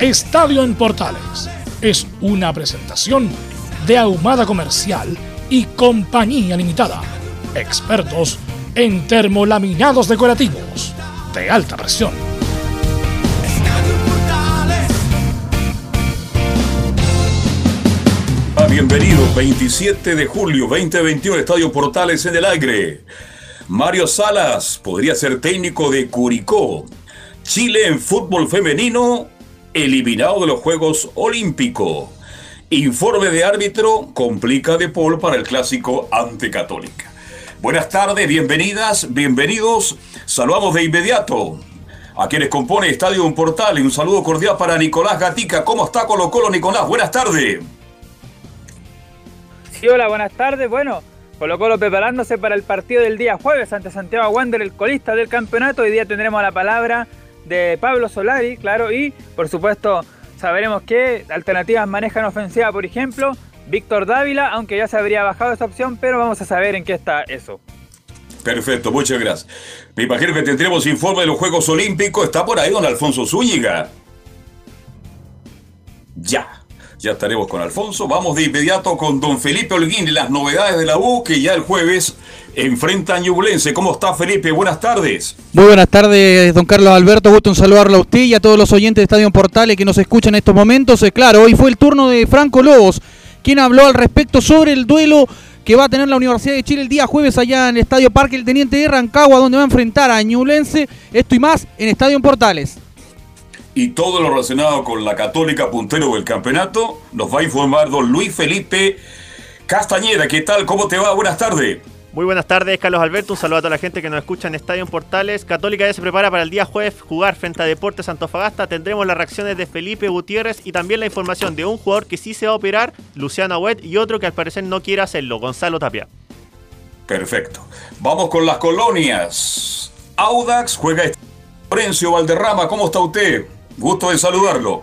Estadio en Portales es una presentación de Ahumada Comercial y Compañía Limitada. Expertos en termolaminados decorativos de alta presión. Ah, bienvenido, 27 de julio 2021, Estadio Portales en el aire. Mario Salas podría ser técnico de Curicó. Chile en fútbol femenino, eliminado de los Juegos Olímpicos. Informe de árbitro complica de Paul para el clásico ante Católica. Buenas tardes, bienvenidas, bienvenidos. Saludamos de inmediato a quienes compone Estadio Un Portal y un saludo cordial para Nicolás Gatica. ¿Cómo está Colo Colo, Nicolás? Buenas tardes. Sí, hola, buenas tardes. Bueno, Colo Colo preparándose para el partido del día jueves ante Santiago Wander, el colista del campeonato. Hoy día tendremos la palabra de Pablo Solari, claro, y por supuesto sabremos qué alternativas manejan ofensiva, por ejemplo, Víctor Dávila, aunque ya se habría bajado esa opción, pero vamos a saber en qué está eso. Perfecto, muchas gracias. Me imagino que tendremos informe de los Juegos Olímpicos. ¿Está por ahí don Alfonso Zúñiga? Ya. Ya estaremos con Alfonso. Vamos de inmediato con don Felipe Holguín y las novedades de la U que ya el jueves enfrenta a Ñublense. ¿Cómo está Felipe? Buenas tardes. Muy buenas tardes, don Carlos Alberto. Gusto en saludarlo a usted y a todos los oyentes de Estadio Portales que nos escuchan en estos momentos. Eh, claro, hoy fue el turno de Franco Lobos, quien habló al respecto sobre el duelo que va a tener la Universidad de Chile el día jueves allá en el Estadio Parque El Teniente de Rancagua, donde va a enfrentar a Ñublense. Esto y más en Estadio Portales y todo lo relacionado con la Católica puntero del campeonato, nos va a informar don Luis Felipe Castañeda. ¿Qué tal? ¿Cómo te va? Buenas tardes. Muy buenas tardes, Carlos Alberto. Un saludo a toda la gente que nos escucha en Estadio Portales. Católica ya se prepara para el día jueves jugar frente a Deportes Antofagasta. Tendremos las reacciones de Felipe Gutiérrez y también la información de un jugador que sí se va a operar, Luciano Agüet, y otro que al parecer no quiere hacerlo, Gonzalo Tapia. Perfecto. Vamos con las colonias. Audax juega Florencio Valderrama. ¿Cómo está usted? Gusto de saludarlo.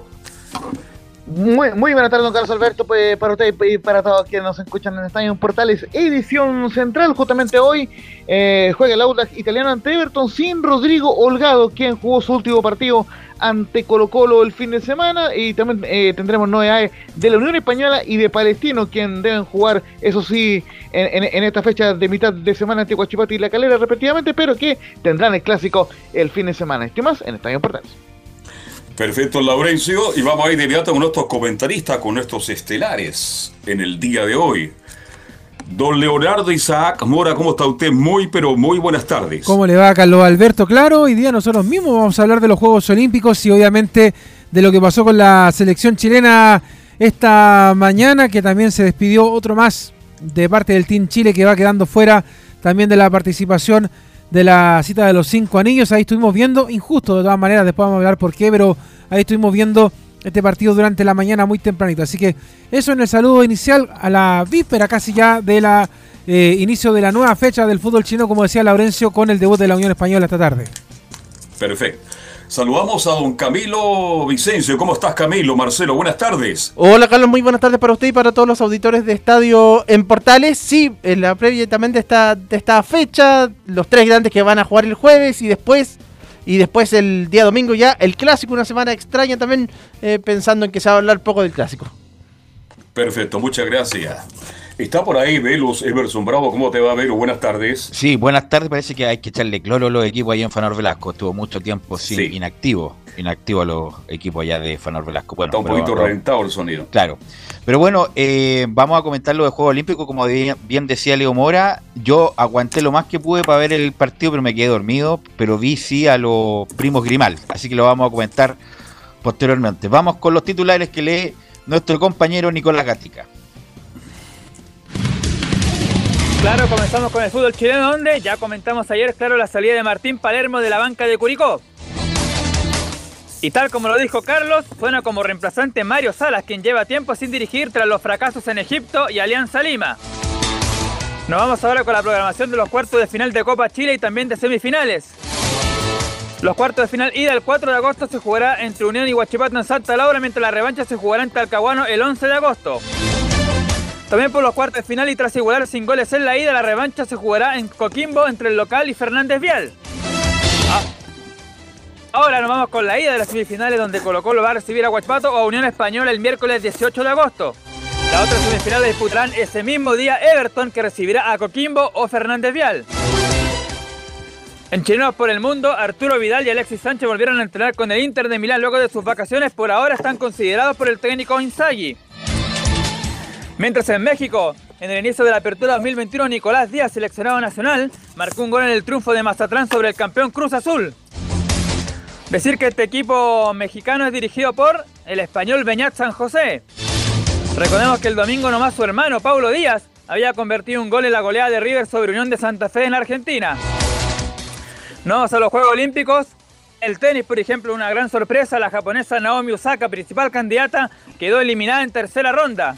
Muy, muy buenas tardes, don Carlos Alberto, pues, para usted y para todos quienes nos escuchan en Estadio Portales, edición central. Justamente hoy eh, juega el Audax italiano ante Everton sin Rodrigo Holgado, quien jugó su último partido ante Colo Colo el fin de semana. Y también eh, tendremos novedades de la Unión Española y de Palestino, quien deben jugar, eso sí, en, esta fecha de mitad de semana ante Guachipati y La Calera, respectivamente, pero que tendrán el clásico el fin de semana. ¿Qué más? En Estadio Portales. Perfecto, Laurencio. Y vamos a ir de inmediato con nuestros comentaristas, con nuestros estelares en el día de hoy. Don Leonardo Isaac Mora, ¿cómo está usted? Muy, pero muy buenas tardes. ¿Cómo le va, Carlos Alberto? Claro, hoy día nosotros mismos vamos a hablar de los Juegos Olímpicos y obviamente de lo que pasó con la selección chilena esta mañana, que también se despidió otro más de parte del Team Chile que va quedando fuera también de la participación de la cita de los cinco anillos. Ahí estuvimos viendo, injusto de todas maneras, después vamos a hablar por qué, pero ahí estuvimos viendo este partido durante la mañana muy tempranito. Así que eso en el saludo inicial a la víspera casi ya de la eh, inicio de la nueva fecha del fútbol chino, como decía Laurencio, con el debut de la Unión Española esta tarde. Perfecto. Saludamos a don Camilo Vicencio. ¿Cómo estás, Camilo? Marcelo, buenas tardes. Hola, Carlos. Muy buenas tardes para usted y para todos los auditores de Estadio en Portales. Sí, en la previa también de esta, de esta fecha, los tres grandes que van a jugar el jueves y después y después el día domingo ya el clásico, una semana extraña también, eh, pensando en que se va a hablar poco del clásico. Perfecto, muchas gracias. Está por ahí Velus Everson Bravo. ¿Cómo te va, Velus? Buenas tardes. Sí, buenas tardes. Parece que hay que echarle cloro a los equipos ahí en Fanor Velasco. Estuvo mucho tiempo sin Sí. inactivo. Inactivo a los equipos allá de Fanor Velasco. Bueno, Está un pero- poquito pero- reventado el sonido. Claro. Pero bueno, eh, vamos a comentar lo de Juegos Olímpicos. Como bien, bien decía Leo Mora, yo aguanté lo más que pude para ver el partido, pero me quedé dormido. Pero vi sí a los primos Grimal. Así que lo vamos a comentar posteriormente. Vamos con los titulares que lee nuestro compañero Nicolás Gatica. Claro, comenzamos con el fútbol chileno, donde ya comentamos ayer, claro, la salida de Martín Palermo de la banca de Curicó. Y tal como lo dijo Carlos, suena como reemplazante Mario Salas, quien lleva tiempo sin dirigir tras los fracasos en Egipto y Alianza Lima. Nos vamos ahora con la programación de los cuartos de final de Copa Chile y también de semifinales. Los cuartos de final ida el 4 de agosto se jugará entre Unión y Huachipato en Santa Laura, mientras la revancha se jugará en Talcahuano el 11 de agosto. También por los cuartos de final y tras igualar sin goles en la ida, la revancha se jugará en Coquimbo entre el local y Fernández Vial. Ah. Ahora nos vamos con la ida de las semifinales donde Colo Colo va a recibir a Huachipato o a Unión Española el miércoles 18 de agosto. La otra semifinal disputarán ese mismo día Everton que recibirá a Coquimbo o Fernández Vial. En Chilenos por el Mundo, Arturo Vidal y Alexis Sánchez volvieron a entrenar con el Inter de Milán luego de sus vacaciones. Por ahora están considerados por el técnico Inzaghi. Mientras en México, en el inicio de la apertura 2021, Nicolás Díaz, seleccionado nacional, marcó un gol en el triunfo de Mazatlán sobre el campeón Cruz Azul. Decir que este equipo mexicano es dirigido por el español Beñat San José. Recordemos que el domingo nomás su hermano Paulo Díaz había convertido un gol en la goleada de River sobre Unión de Santa Fe en Argentina. No a los Juegos Olímpicos. El tenis, por ejemplo, una gran sorpresa. La japonesa Naomi Osaka, principal candidata, quedó eliminada en tercera ronda.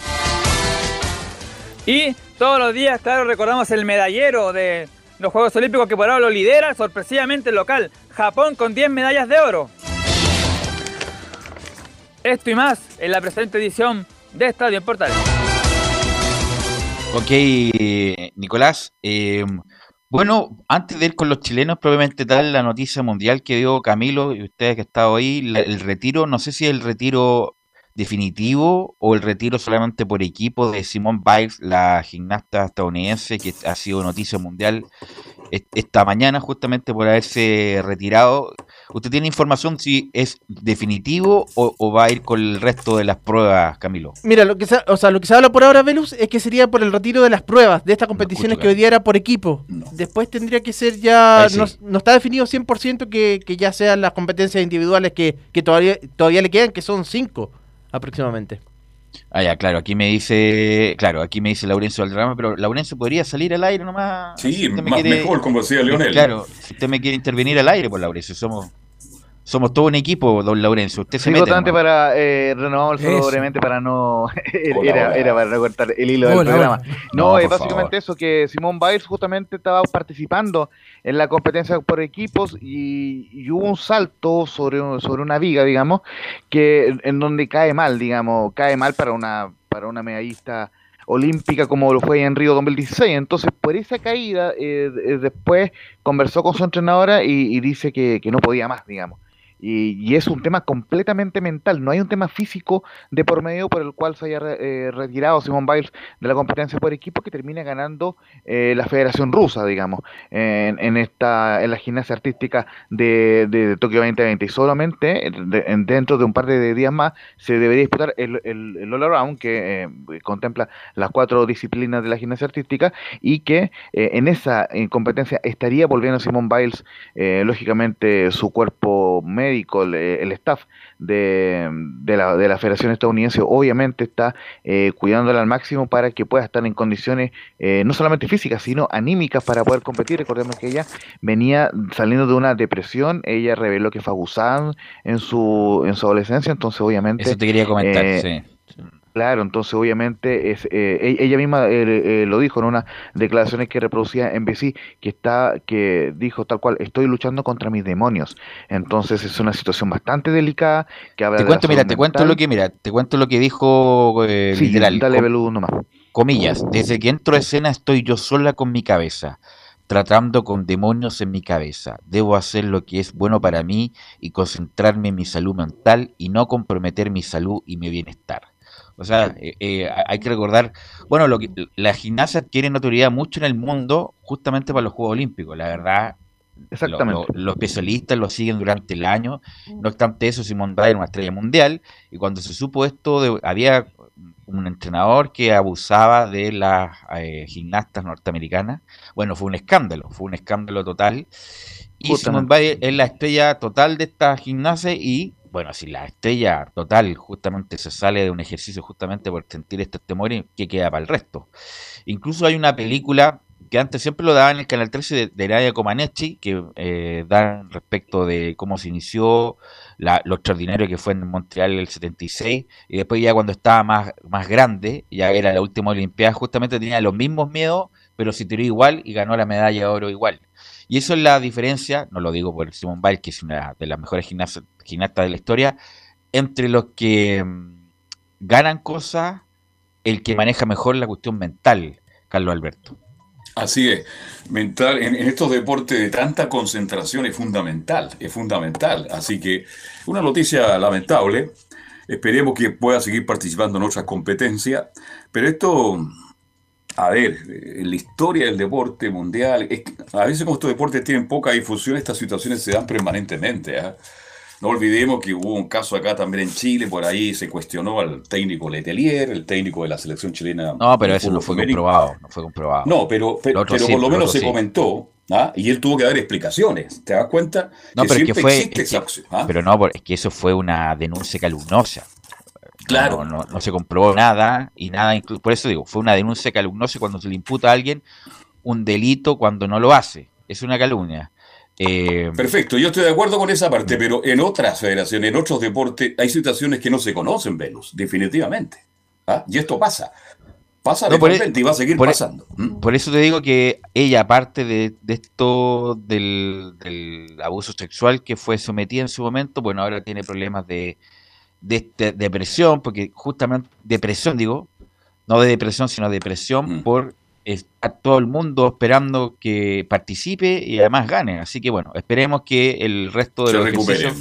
Y todos los días, claro, recordamos el medallero de los Juegos Olímpicos que por ahora lo lidera sorpresivamente el local, Japón con 10 medallas de oro. Esto y más en la presente edición de Estadio en Portales. Ok, Nicolás. eh, bueno, antes de ir con los chilenos, probablemente tal la noticia mundial que dio Camilo y ustedes que estado ahí, el retiro, no sé si el retiro definitivo o el retiro solamente por equipo de Simone Biles, la gimnasta estadounidense que ha sido noticia mundial est- esta mañana justamente por haberse retirado. ¿Usted tiene información si es definitivo o, o va a ir con el resto de las pruebas, Camilo? Mira, lo que se, o sea, lo que se habla por ahora, Velus, es que sería por el retiro de las pruebas de estas competiciones escucho, que hoy día era por equipo. No. Después tendría que ser ya. Sí. No, no está definido 100% que, que ya sean las competencias individuales que, que todavía, todavía le quedan, que son cinco aproximadamente. Ah, ya, claro, aquí me dice, claro, aquí me dice Laurencio Valderrama, pero Laurencio podría salir al aire nomás. Sí, si más quiere- mejor, como decía Leonel. Claro, si usted me quiere intervenir al aire, pues Laurencio, somos, somos todo un equipo, don Laurencio. Usted se Sí, mete. para eh, renovamos el brevemente para no Hola, era, hola. era para no cortar el hilo del programa. hola. No, No, es básicamente eso que Simón Biles justamente estaba participando en la competencia por equipos y, y hubo un salto sobre un- sobre una viga, digamos, que en donde cae mal, digamos, cae mal para una para una medallista olímpica como lo fue en Río 2016. Entonces, por esa caída, eh, eh, después conversó con su entrenadora y, y dice que, que no podía más, digamos. Y, y es un tema completamente mental, no hay un tema físico de por medio por el cual se haya re- eh, retirado Simón Biles de la competencia por equipo que termina ganando eh, la Federación Rusa, digamos, en, en esta en la gimnasia artística de, de Tokio 2020. Y solamente eh, de- en- dentro de un par de días más se debería disputar el, el, el All Around, que eh, contempla las cuatro disciplinas de la gimnasia artística y que eh, en esa eh, competencia estaría volviendo Simón Biles, eh, lógicamente su cuerpo médico, el, el staff de, de, la, de la Federación Estadounidense, obviamente está eh, cuidándola al máximo para que pueda estar en condiciones eh, no solamente físicas, sino anímicas para poder competir. Recordemos que ella venía saliendo de una depresión, ella reveló que fue abusada en su, en su adolescencia, entonces obviamente... Eso te quería comentar, eh, sí. Claro, entonces obviamente es, eh, e- ella misma eh, eh, lo dijo en unas declaraciones que reproducía en BC, que está, que dijo tal cual, estoy luchando contra mis demonios. Entonces es una situación bastante delicada que habla Te de cuento, mira, te cuento lo que, mira, te cuento lo que dijo eh, Sí, literal, dale veludo nomás. comillas, desde que entro a escena estoy yo sola con mi cabeza, tratando con demonios en mi cabeza. Debo hacer lo que es bueno para mí y concentrarme en mi salud mental y no comprometer mi salud y mi bienestar. O sea, eh, eh, hay que recordar, bueno, lo que, la gimnasia adquiere notoriedad mucho en el mundo justamente para los Juegos Olímpicos. La verdad, Exactamente. lo- lo- los especialistas lo siguen durante el año. No obstante eso, Simón Biles era una estrella mundial. Y cuando se supo esto, de- había un entrenador que abusaba de las eh, gimnastas norteamericanas. Bueno, fue un escándalo, fue un escándalo total. Y Simón. Biles es la estrella total de esta gimnasia y, bueno, si la estrella total justamente se sale de un ejercicio justamente por sentir estos temores, ¿qué queda para el resto? Incluso hay una película que antes siempre lo daban en el Canal 13 de, Nadia Comaneci, que eh, dan respecto de cómo se inició, la- lo extraordinario que fue en Montreal el 76, y después ya cuando estaba más, más grande, ya era la última Olimpiada, justamente tenía los mismos miedos, pero se tiró igual y ganó la medalla de oro igual. Y eso es la diferencia, no lo digo por Simone Biles, que es una de las mejores gimnastas, de la historia, entre los que mm, ganan cosas, el que maneja mejor la cuestión mental, Carlos Alberto. Así es. Mental, en, en estos deportes de tanta concentración es fundamental, es fundamental. Así que una noticia lamentable. Esperemos que pueda seguir participando en otras competencias. Pero esto, a ver, en la historia del deporte mundial, es que a veces como estos deportes tienen poca difusión, estas situaciones se dan permanentemente. ¿ah? No olvidemos que hubo un caso acá también en Chile, por ahí se cuestionó al técnico Letelier, el técnico de la selección chilena. No, pero eso no fue comprobado, no fue comprobado. No, pero, pero, sí, por lo menos se sí. comentó, ¿ah? y él tuvo que dar explicaciones. ¿Te das cuenta? No, pero es que fue. esa opción, ¿ah? Pero no, es que eso fue una denuncia calumnosa. Claro. No, no, no se comprobó nada y nada. Por eso digo, fue una denuncia calumnosa cuando se le imputa a alguien un delito cuando no lo hace. Es una calumnia. Eh, Perfecto, yo estoy de acuerdo con esa parte, pero en otras federaciones, en otros deportes, hay situaciones que no se conocen, Venus, definitivamente. ¿ah? Y esto pasa. Pasa No, por e- y va a seguir por e- pasando. Por eso te digo que ella, aparte de, de esto del, del abuso sexual que fue sometida en su momento, bueno, ahora tiene problemas de, de este- depresión, porque justamente, depresión digo, no de depresión, sino depresión Mm. por estar todo el mundo esperando que participe y además gane. Así que bueno, esperemos que el resto de Se los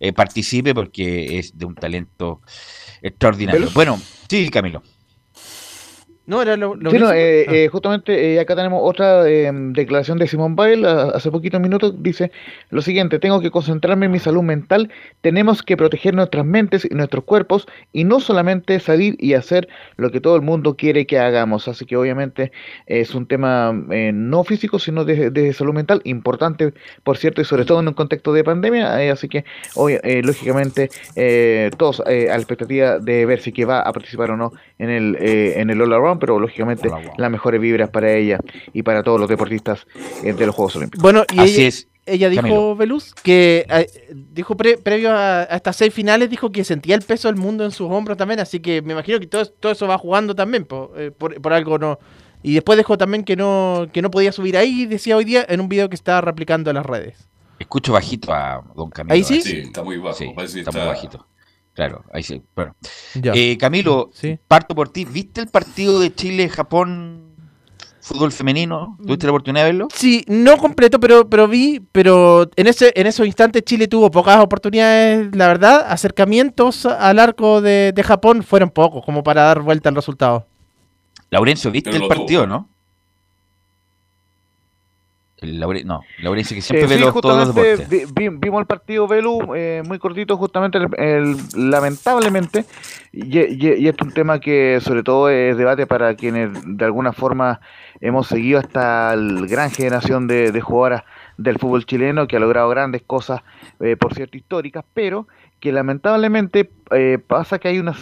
eh, participe porque es de un talento extraordinario. Bueno, sí, Camilo. No, era lo, lo Sí, no, mismo. eh, Ah. eh, justamente eh, acá tenemos otra eh, declaración de Simón a- hace poquitos minutos, dice lo siguiente, tengo que concentrarme en mi salud mental, tenemos que proteger nuestras mentes y nuestros cuerpos y no solamente salir y hacer lo que todo el mundo quiere que hagamos, así que obviamente es un tema eh, no físico, sino de, de salud mental, importante, por cierto, y sobre todo en un contexto de pandemia, así que hoy, eh, lógicamente, eh, todos a la expectativa de ver si que va a participar o no en el, en el All Around, pero lógicamente las mejores vibras para ella y para todos los deportistas eh, de los Juegos Olímpicos. Bueno, y Así ella, es. ella dijo, Camilo. Veluz, que eh, dijo pre- previo a, a estas seis finales, dijo que sentía el peso del mundo en sus hombros también, así que me imagino que todo, todo eso va jugando también, po, eh, por, por algo no. Y después dejó también que no, que no podía subir ahí, decía hoy día, en un video que estaba replicando en las redes. Escucho bajito a don Camilo. ¿Ahí sí? Sí, está muy bajo. Sí, está muy bajito. Claro, ahí sí. Bueno. Ya. Eh, Camilo, Sí. parto por ti. ¿Viste el partido de Chile-Japón fútbol femenino? ¿Tuviste la oportunidad de verlo? Sí, no completo, pero, pero vi, pero en ese, en esos instantes Chile tuvo pocas oportunidades, la verdad, acercamientos al arco de, de Japón fueron pocos, como para dar vuelta al resultado. Laurencio, ¿viste Pero el partido, tuvo. no? El Laure- no, Laurencio que siempre Eh, ve sí, los, todos los deportes. vi- vimos el partido Velu eh, muy cortito, justamente el- el- lamentablemente, y, y- y esto es un tema que sobre todo es debate para quienes de alguna forma hemos seguido hasta la gran generación de, de jugadoras del fútbol chileno que ha logrado grandes cosas, eh, por cierto, históricas, pero que lamentablemente eh, pasa que hay una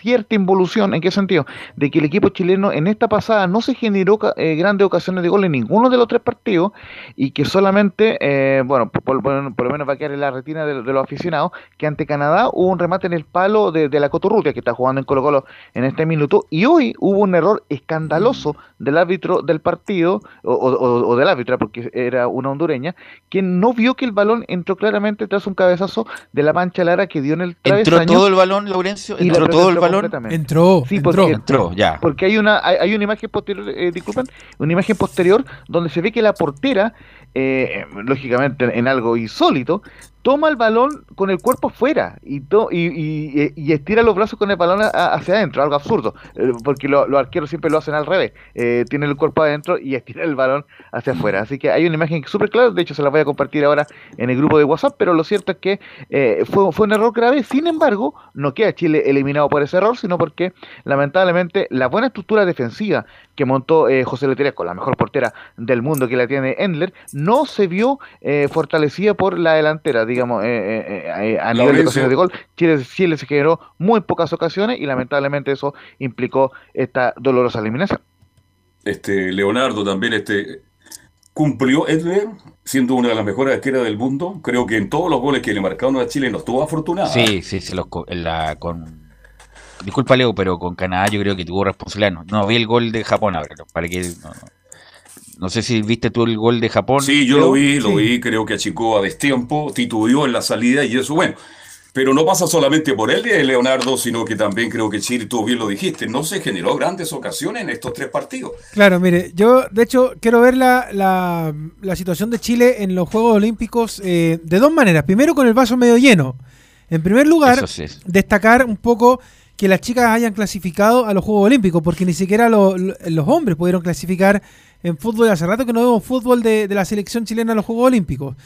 cierta involución, ¿en qué sentido? De que el equipo chileno en esta pasada no se generó eh, grandes ocasiones de gol en ninguno de los tres partidos y que solamente, eh, bueno, por, por- por lo menos va a quedar en la retina de, de los aficionados, que ante Canadá hubo un remate en el palo de, de la Coturrutia, que está jugando en Colo Colo en este minuto, y hoy hubo un error escandaloso del árbitro del partido, o, o- o del árbitra, porque era una hondureña, que no vio que el balón entró claramente tras un cabezazo de la pancha Lara que dio en el ¿Entró travesaño. todo el balón, Laurencio? ¿Entró todo el entró balón? Entró, Sí, entró. porque- Entró, ya. Porque hay una, hay, hay una imagen posterior, eh, disculpen, una imagen posterior donde se ve que la portera, eh, lógicamente en algo insólito, toma el balón con el cuerpo fuera y, to- y, y- y estira los brazos con el balón hacia adentro, algo absurdo, eh, porque lo- los arqueros siempre lo hacen al revés, eh, tienen el cuerpo adentro y estiran el balón hacia afuera. Así que hay una imagen súper clara, de hecho se la voy a compartir ahora en el grupo de WhatsApp, pero lo cierto es que eh, fue, fue un error grave, sin embargo, no queda Chile eliminado por ese error, sino porque lamentablemente la buena estructura defensiva que montó eh, José Letelier con la mejor portera del mundo que la tiene Endler, no se vio eh, fortalecida por la delantera, digamos, eh, eh, eh, a nivel de ocasiones de gol. Chile, Chile se generó muy pocas ocasiones y lamentablemente eso implicó esta dolorosa eliminación. Este, Leonardo también este, cumplió Edler, siendo una de las mejores arqueras del mundo. Creo que en todos los goles que le marcaron a Chile no estuvo afortunada. Sí, sí, sí, los la, con... Disculpa, Leo, pero con Canadá yo creo que tuvo responsabilidad. No, no vi el gol de Japón ahora, para que... No, no. No sé si viste tú el gol de Japón. Sí, yo lo vi, lo Sí. vi, creo que achicó a destiempo, titubeó en la salida y eso, bueno. Pero no pasa solamente por él, eh, Leonardo, sino que también creo que Chile, tú bien lo dijiste, no se generó grandes ocasiones en estos tres partidos. Claro, mire, yo de hecho quiero ver la, la, la situación de Chile en los Juegos Olímpicos eh, de dos maneras. Primero con el vaso medio lleno. En primer lugar, destacar un poco que las chicas hayan clasificado a los Juegos Olímpicos, porque ni siquiera lo- lo- los hombres pudieron clasificar en fútbol. Hace rato que no vemos fútbol de, de la selección chilena a los Juegos Olímpicos.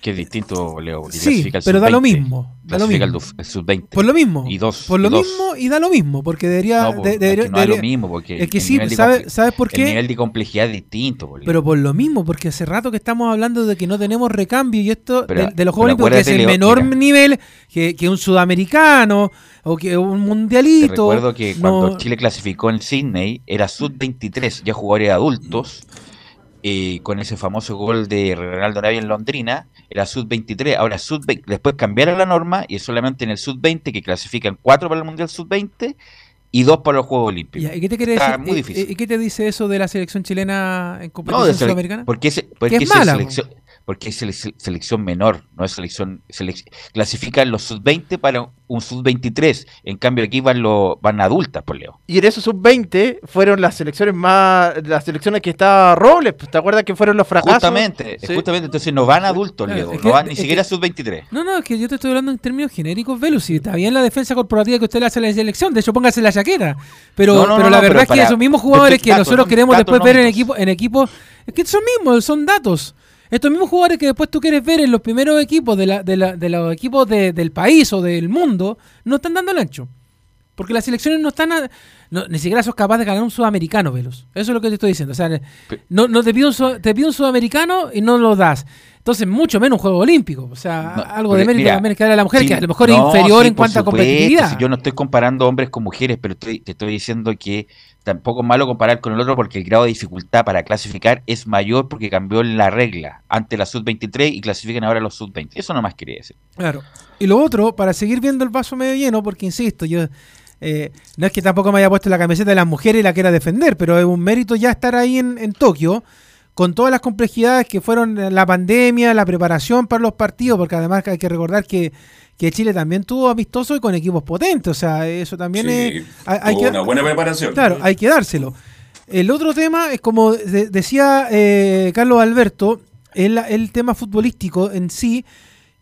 Que es distinto, Leo. Sí, clasifica el pero da lo sub-20, mismo, da lo mismo. el sub-20. Por lo mismo. Y dos. Por lo y dos. mismo y da lo mismo, porque debería... No, po, de- es debería- que no da lo debería- mismo, porque es que sí, de ¿sabe- ¿sabes por qué? El nivel de complejidad es distinto, po, Leo. Pero por lo mismo, porque hace rato que estamos hablando de que no tenemos recambio y esto Pero- de, de los Juegos Olímpicos, que es el Leo, menor mira. nivel que, que un sudamericano o que un Te mundialito. recuerdo que cuando no- Chile clasificó en Sydney era sub-23, ya jugadores adultos, eh, con ese famoso gol de Ronaldo Navia en Londrina, era sub-23, ahora sub después cambiaron la norma y es solamente en el sub-20 que clasifican cuatro para el Mundial sub-20 y dos para los Juegos Olímpicos. ¿Y qué te quiere Está decir? muy difícil. ¿Y qué te dice eso de la selección chilena en No, competición de sele- sudamericana? porque es, porque es es mala, po. Porque es sele- selección menor, no es selección, selec- clasifican los sub-20 para un sub-23, en cambio aquí van los van adultas, por Leo. Y en esos sub-20 fueron las selecciones más. Las selecciones que estaba Robles. pues, ¿Te acuerdas que fueron los fracasos? Justamente, Sí. justamente, entonces no van adultos, Claro, Leo, es no van ni siquiera que- sub-23. No, no, es que yo te estoy hablando en términos genéricos, Velus. Si está bien la defensa corporativa que usted le hace a la selección, de hecho póngase la chaquera. Pero, No, no, pero no, la no, verdad pero es que esos mismos jugadores que datos, nosotros ¿no? queremos después ver en equipo, en equipos, es que son mismos, son datos. Estos mismos jugadores que después tú quieres ver en los primeros equipos de, la, de, la- de los equipos de- del país o del mundo, no están dando el ancho. Porque las selecciones no están. a- no, ni siquiera sos capaz de ganar un sudamericano, Velus. Eso es lo que te estoy diciendo. O sea, no, no te, pido un, su- te pido un sudamericano y no lo das. Entonces, mucho menos un juego olímpico. O sea, No, algo de mérito mira, también que darle a la mujer, Sí, que a lo mejor no, es inferior sí, en cuanto a competitividad. si yo no estoy comparando hombres con mujeres, pero estoy- te estoy diciendo que tampoco es malo comparar con el otro porque el grado de dificultad para clasificar es mayor porque cambió la regla ante la sub-23 y clasifican ahora los sub-20. Eso nomás quería decir. Claro. Y lo otro, para seguir viendo el vaso medio lleno, porque insisto, yo eh, no es que tampoco me haya puesto la camiseta de las mujeres y la quiera defender, pero es un mérito ya estar ahí en, en Tokio, con todas las complejidades que fueron la pandemia, la preparación para los partidos, porque además hay que recordar que, que Chile también tuvo amistoso y con equipos potentes, o sea, eso también Sí, es... hay- que- una buena preparación. Claro, hay que dárselo. El otro tema es como de- decía eh, Carlos Alberto, el, el tema futbolístico en sí,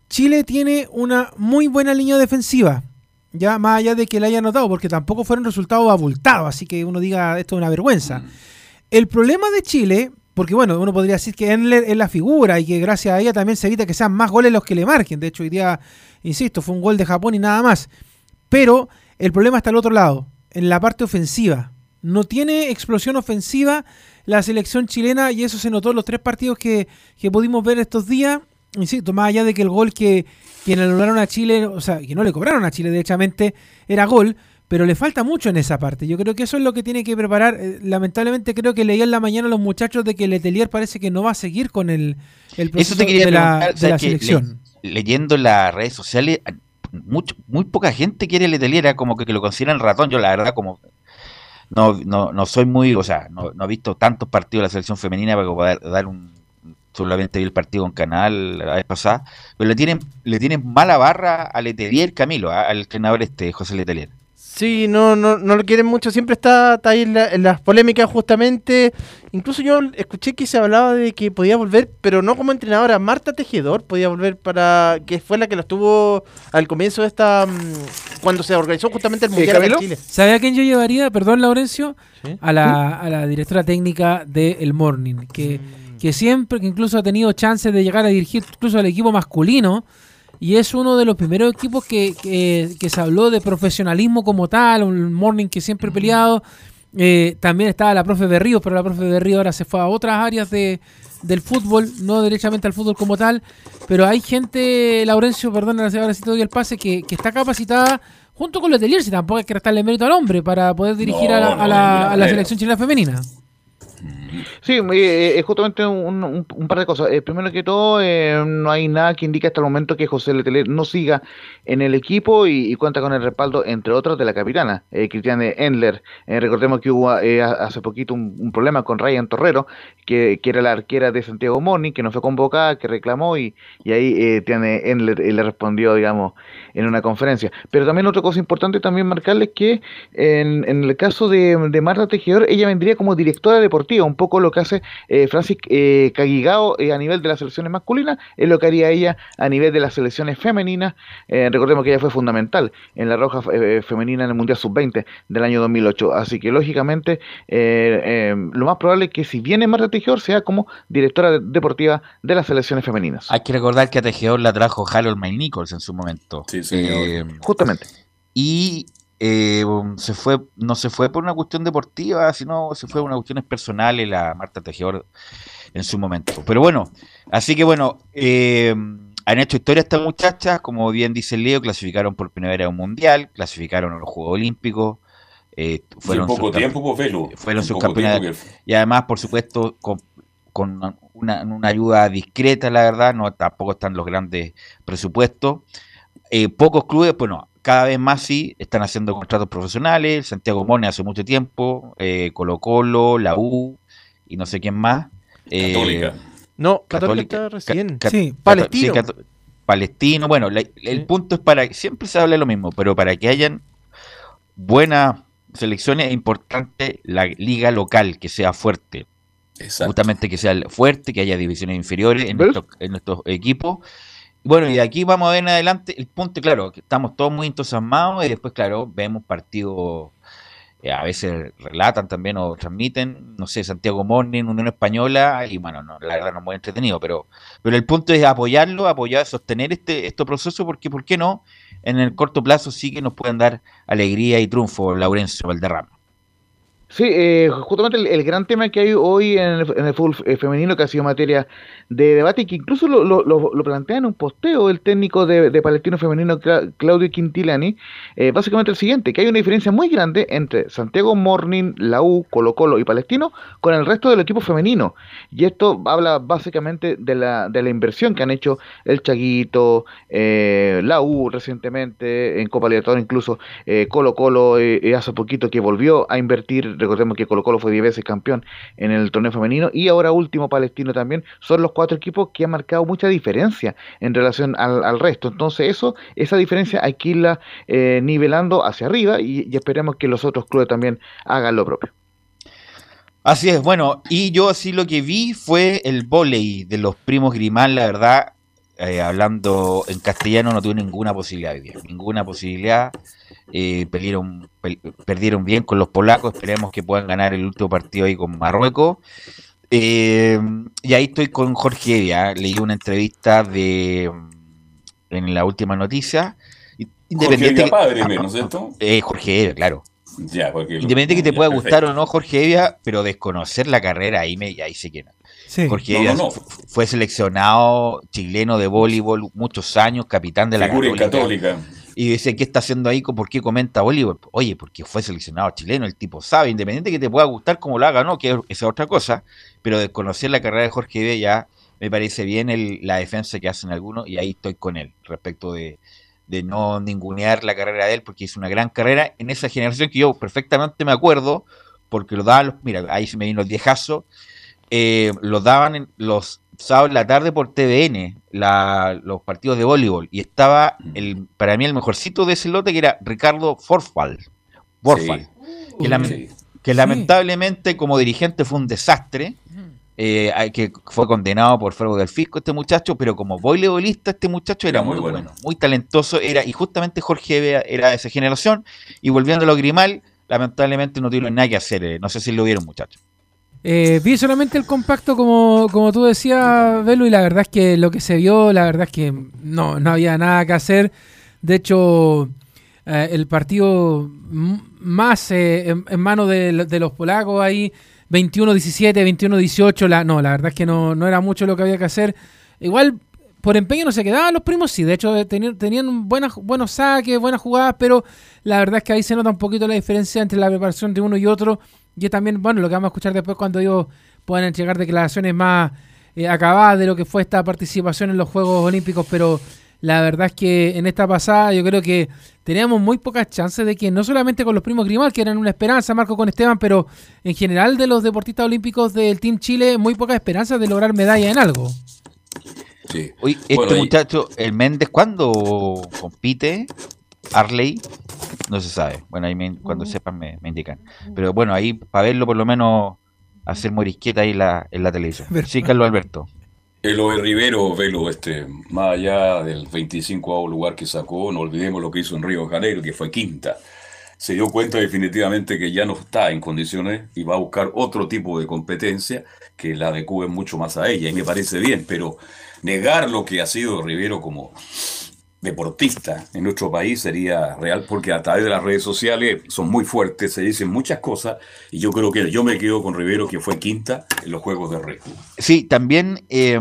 Chile tiene una muy buena línea defensiva, ya más allá de que la haya notado, porque tampoco fueron resultados abultados, así que uno diga esto es una vergüenza. El problema de Chile, porque bueno, uno podría decir que Enler es la figura y que gracias a ella también se evita que sean más goles los que le marquen. De hecho, hoy día, insisto, fue un gol de Japón y nada más. Pero el problema está al otro lado, en la parte ofensiva. No tiene explosión ofensiva la selección chilena y eso se notó en los tres partidos que, que pudimos ver estos días. Insisto, más allá de que el gol que, que le anularon a Chile, o sea, que no le cobraron a Chile, derechamente, era gol, pero le falta mucho en esa parte. Yo creo que eso es lo que tiene que preparar. Eh, Lamentablemente creo que leía en la mañana a los muchachos de que Letelier parece que no va a seguir con el, el proceso Eso te quería de la, de ¿sabes la que le- selección. leyendo en las redes sociales, mucho, muy poca gente quiere Leteliera, como que, que lo consideran ratón. Yo la verdad como no, no, no soy muy, o sea, no, no he visto tantos partidos de la selección femenina para poder dar un solamente vi el partido con Canal la vez pasada, pero le tienen, le tienen mala barra a Letelier Camilo, a- al entrenador este José Letelier. Sí, no, no, no lo quieren mucho, siempre está, está ahí en, la- en las polémicas justamente. Incluso yo escuché que se hablaba de que podía volver, pero no como entrenadora, Marta Tejedor podía volver para, que fue la que lo estuvo al comienzo de esta, mm, cuando se organizó justamente el Mundial acá en Camilo? Chile. ¿Sabe a quién yo llevaría? Perdón, Laurencio. Sí. A la, a la directora técnica de El Morning, que, que siempre, que incluso ha tenido chances de llegar a dirigir incluso al equipo masculino, y es uno de los primeros equipos que, que- que se habló de profesionalismo como tal, un Morning que siempre ha peleado. Eh, también estaba la profe Berríos, pero la profe Berríos ahora se fue a otras áreas de, del fútbol, no derechamente al fútbol como tal. Pero hay gente, Laurencio, perdón, ahora sí te doy el pase, que, que está capacitada junto con los Letelier, si tampoco hay que restarle mérito al hombre para poder dirigir No, a la, a la- de a la selección chilena femenina. Sí, eh, eh, justamente un, par de cosas. Eh, primero que todo, eh, no hay nada que indique hasta el momento que José Letelier no siga en el equipo y, cuenta con el respaldo, entre otros, de la capitana, eh, Cristiane Endler. Eh, recordemos que hubo hace poquito un, problema con Ryan Torrero, que, que era la arquera de Santiago Moni, que no fue convocada, que reclamó y, y ahí Cristiane Endler le respondió, digamos, en una conferencia. Pero también otra cosa importante también marcarles que en, en el caso de, de Marta Tejedor, ella vendría como directora deportiva, un poco lo que hace eh, Francis eh, Cagigao eh, a nivel de las selecciones masculinas, es lo que haría ella a nivel de las selecciones femeninas. Eh, recordemos que ella fue fundamental en la roja eh, femenina en el Mundial Sub-20 del año 2008, así que lógicamente eh, eh, lo más probable es que si viene Marta Tejedor sea como directora de- deportiva de las selecciones femeninas. Hay que recordar que a Tejedor la trajo Harold May Nichols en su momento. Sí, señor. Eh, Justamente. y eh, se fue, no se fue por una cuestión deportiva, sino se fue por una cuestiones personales la Marta Tejedor en su momento. Pero bueno, así que bueno, eh, han hecho historia estas muchachas, como bien dice Leo, clasificaron por primera vez a un mundial, clasificaron a los Juegos Olímpicos, eh, fueron poco tiempo, pues, Velo. fueron que- y además, por supuesto, con, con una, una ayuda discreta, la verdad, no tampoco están los grandes presupuestos. Eh, pocos clubes, bueno, cada vez más sí, están haciendo contratos profesionales. Santiago Mone hace mucho tiempo, eh, Colo Colo, la U y no sé quién más. Eh, Católica. No, Católica, Católica, está recién. ca- Sí, Palestino. sí, Palestino, bueno, la- el Sí. punto es para, siempre se habla de lo mismo, pero para que hayan buenas selecciones es importante la liga local, que sea fuerte Exacto. justamente que sea fuerte, que haya divisiones inferiores en, en nuestros equipos. Bueno, y de aquí vamos a ver en adelante el punto, claro, que estamos todos muy entusiasmados y después, claro, vemos partidos, eh, a veces relatan también o transmiten, no sé, Santiago Morning, Unión Española, y bueno, no, la verdad no es muy entretenido, pero, pero el punto es apoyarlo, apoyar, sostener este, este proceso, porque, ¿por qué no? En el corto plazo sí que nos pueden dar alegría y triunfo, Laurencio Valderrama. Sí, eh, justamente el, gran tema que hay hoy en el, en el fútbol eh, femenino que ha sido materia de debate y que incluso lo, lo, lo- plantea en un posteo el técnico de, Palestino Femenino Cla- Claudio Quintilani, eh, básicamente el siguiente, que hay una diferencia muy grande entre Santiago Morning, la U, Colo Colo y Palestino con el resto del equipo femenino. Y esto habla básicamente de la, de la inversión que han hecho el Chaguito, eh, la U recientemente, en Copa Libertadores incluso eh, Colo Colo eh, hace poquito que volvió a invertir, recordemos que Colo Colo fue 10 veces campeón en el torneo femenino y ahora último Palestino también, son los cuatro equipos que han marcado mucha diferencia en relación al, resto. Entonces eso, esa diferencia hay que irla eh, nivelando hacia arriba y, esperemos que los otros clubes también hagan lo propio. Así es, bueno, y yo así lo que vi fue el volei de los primos Grimal, la verdad, eh, hablando en castellano no tuve ninguna posibilidad ninguna posibilidad, eh, perdieron, perdieron bien con los polacos, esperemos que puedan ganar el último partido ahí con Marruecos. Eh, y ahí estoy con Jorge Evia, leí una entrevista de en la última noticia. Jorge Independiente que- padre, ¿no es cierto? eh, Jorge Evia, claro. Ya, porque lo- Independiente que te ya, pueda perfecto. gustar o no Jorge Evia, pero desconocer la carrera ahí me ahí sí que no. Sí. Jorge No, Evia no, no. fu- fue seleccionado chileno de voleibol muchos años, capitán de la Católica. Católica. Y dice, ¿qué está haciendo ahí? ¿Por qué comenta voleibol? Oye, porque fue seleccionado chileno, el tipo sabe, independiente que te pueda gustar como lo haga no, que es otra cosa, pero desconocer la carrera de Jorge Evia ya me parece bien la defensa que hacen algunos y ahí estoy con él respecto de, de no ningunear la carrera de él porque hizo una gran carrera en esa generación que yo perfectamente me acuerdo porque lo daban mira, ahí se me vino el viejazo, eh, lo daban en los sábados en la tarde por TVN, la- los partidos de voleibol, y estaba el, para mí el mejorcito de ese lote que era Ricardo Forfal. Borfal. Sí. Que, lame- Sí. que lamentablemente como dirigente fue un desastre, eh, hay- que fue condenado por fuego del fisco este muchacho, pero como voleibolista este muchacho era, Era muy muy bueno. bueno. muy talentoso, era y justamente Jorge era de esa generación, y volviendo a lo Grimal, lamentablemente no tuvieron nada que hacer, eh, no sé si lo vieron muchachos. Eh, vi solamente el compacto como, como tú decías, Velo, y la verdad es que lo que se vio, la verdad es que no, no había nada que hacer. De hecho, eh, el partido más eh, en, manos de, de los polacos ahí, 21-17, 21-18, la, no, la verdad es que no, no era mucho lo que había que hacer. Igual, por empeño no se quedaban los primos, sí, de hecho eh, tenían, tenían buenas, buenos saques, buenas jugadas, pero la verdad es que ahí se nota un poquito la diferencia entre la preparación de uno y otro. Y también, bueno, lo que vamos a escuchar después cuando ellos puedan entregar declaraciones más eh, acabadas de lo que fue esta participación en los Juegos Olímpicos, pero la verdad es que en esta pasada yo creo que teníamos muy pocas chances de que no solamente con los primos Grimal, que eran una esperanza, Marco con Esteban, pero en general de los deportistas olímpicos del Team Chile, muy pocas esperanzas de lograr medalla en algo. Sí. Oye, este Bueno, muchacho, el Méndez, ¿cuándo compite? Arley, no se sabe. Bueno, ahí me- cuando sepan me, me indican. Pero bueno, ahí para verlo por lo menos hacer morisqueta ahí en la, en la televisión. Sí, Carlos Alberto. Eloy Rivero, Velo, este, más allá del 25 lugar que sacó, no olvidemos lo que hizo en Río de Janeiro, que fue quinta. Se dio cuenta definitivamente que ya no está en condiciones y va a buscar otro tipo de competencia que la adecue mucho más a ella, y me parece bien, pero negar lo que ha sido Rivero como deportista en nuestro país sería real, porque a través de las redes sociales son muy fuertes, se dicen muchas cosas, y yo creo que yo me quedo con Rivero, que fue quinta en los Juegos de Río. Sí, también eh,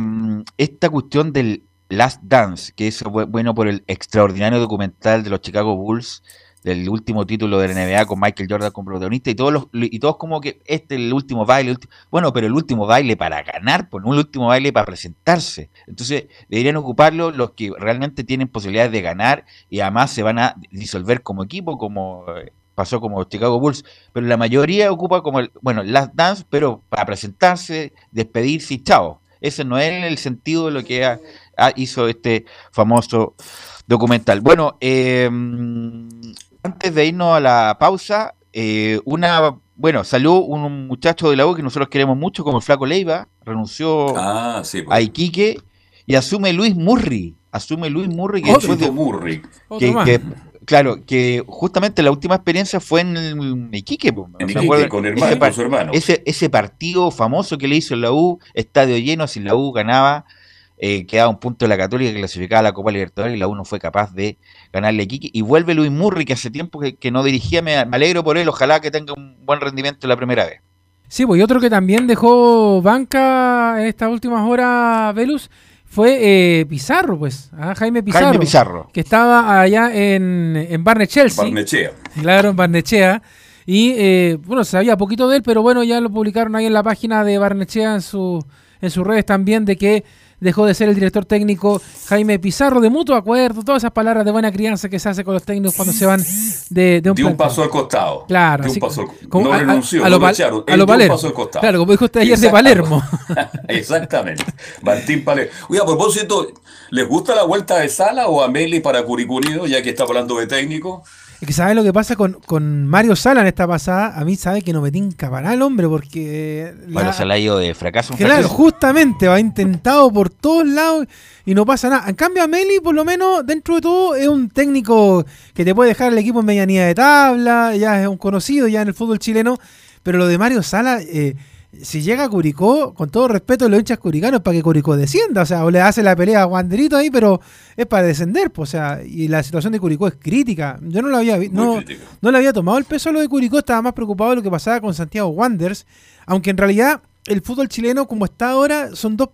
esta cuestión del Last Dance, que es bu- bueno por el extraordinario documental de los Chicago Bulls, del último título de la NBA con Michael Jordan como protagonista, y todos los, y todos como que este es el último baile, bueno, pero el último baile para ganar, pues no el último baile para presentarse. Entonces, deberían ocuparlo los que realmente tienen posibilidades de ganar y además se van a disolver como equipo, como eh, pasó como Chicago Bulls, pero la mayoría ocupa como el, bueno, Last Dance, pero para presentarse, despedirse y chao. Ese no es el sentido de lo que ha- hizo este famoso documental. Bueno, eh, antes de irnos a la pausa, eh, una, bueno, salió un muchacho de la U que nosotros queremos mucho, como el Flaco Leiva, renunció Ah, sí. pues. a Iquique y asume Luis Murri, asume Luis Murri que después de, que, que- claro, que justamente la última experiencia fue en, el- Iquique, po, En ¿se Iquique, acuerdan? con, Ese hermano, par- con su hermano. ese, ese partido famoso que le hizo la U, estadio lleno, si la U ganaba, eh, quedaba un punto de la Católica que clasificaba a la Copa Libertadores y la U no fue capaz de ganarle a Iquique. Y vuelve Luis Murri, que hace tiempo que, que no dirigía, me, me alegro por él, ojalá que tenga un buen rendimiento la primera vez. Sí, pues y otro que también dejó banca en estas últimas horas, Velus, fue eh, Pizarro, pues, ah, Jaime Pizarro, Jaime Pizarro. que estaba allá en, en Barnet Chelsea, Barnechea. claro, en Barnechea, y eh, bueno, se sabía poquito de él, pero bueno, ya lo publicaron ahí en la página de Barnechea en, su, en sus redes también, de que dejó de ser el director técnico Jaime Pizarro, de mutuo acuerdo, todas esas palabras de buena crianza que se hace con los técnicos cuando se van de, de un De un plantel. paso al costado. Claro, De un paso al- como no a- renunció, a lo no lo echaron. a lo un Palermo. paso al costado. Claro, como dijo usted ayer de. Palermo. Exactamente. Martín Palermo. Oye, a propósito, ¿les gusta la vuelta de Sala o a Meli para Curicunido, ya que está hablando de técnico? Es que ¿sabes lo que pasa con, con Mario Sala en esta pasada? A mí sabe que no me tinca para el hombre porque... la- Bueno, se le ha ido de fracaso en Claro, fracaso. justamente, va intentado por todos lados y no pasa nada. En cambio, a Meli, por lo menos, dentro de todo, es un técnico que te puede dejar el equipo en medianía de tabla, ya es un conocido ya en el fútbol chileno. Pero lo de Mario Sala, eh, si llega Curicó, con todo respeto los hinchas curicanos, es para que Curicó descienda. O sea, o le hace la pelea a Wanderito ahí, pero es para descender. pues, o sea, y la situación de Curicó es crítica. Yo no lo había No, no le había tomado el peso a lo de Curicó, estaba más preocupado de lo que pasaba con Santiago Wanderers, aunque en realidad el fútbol chileno como está ahora son dos,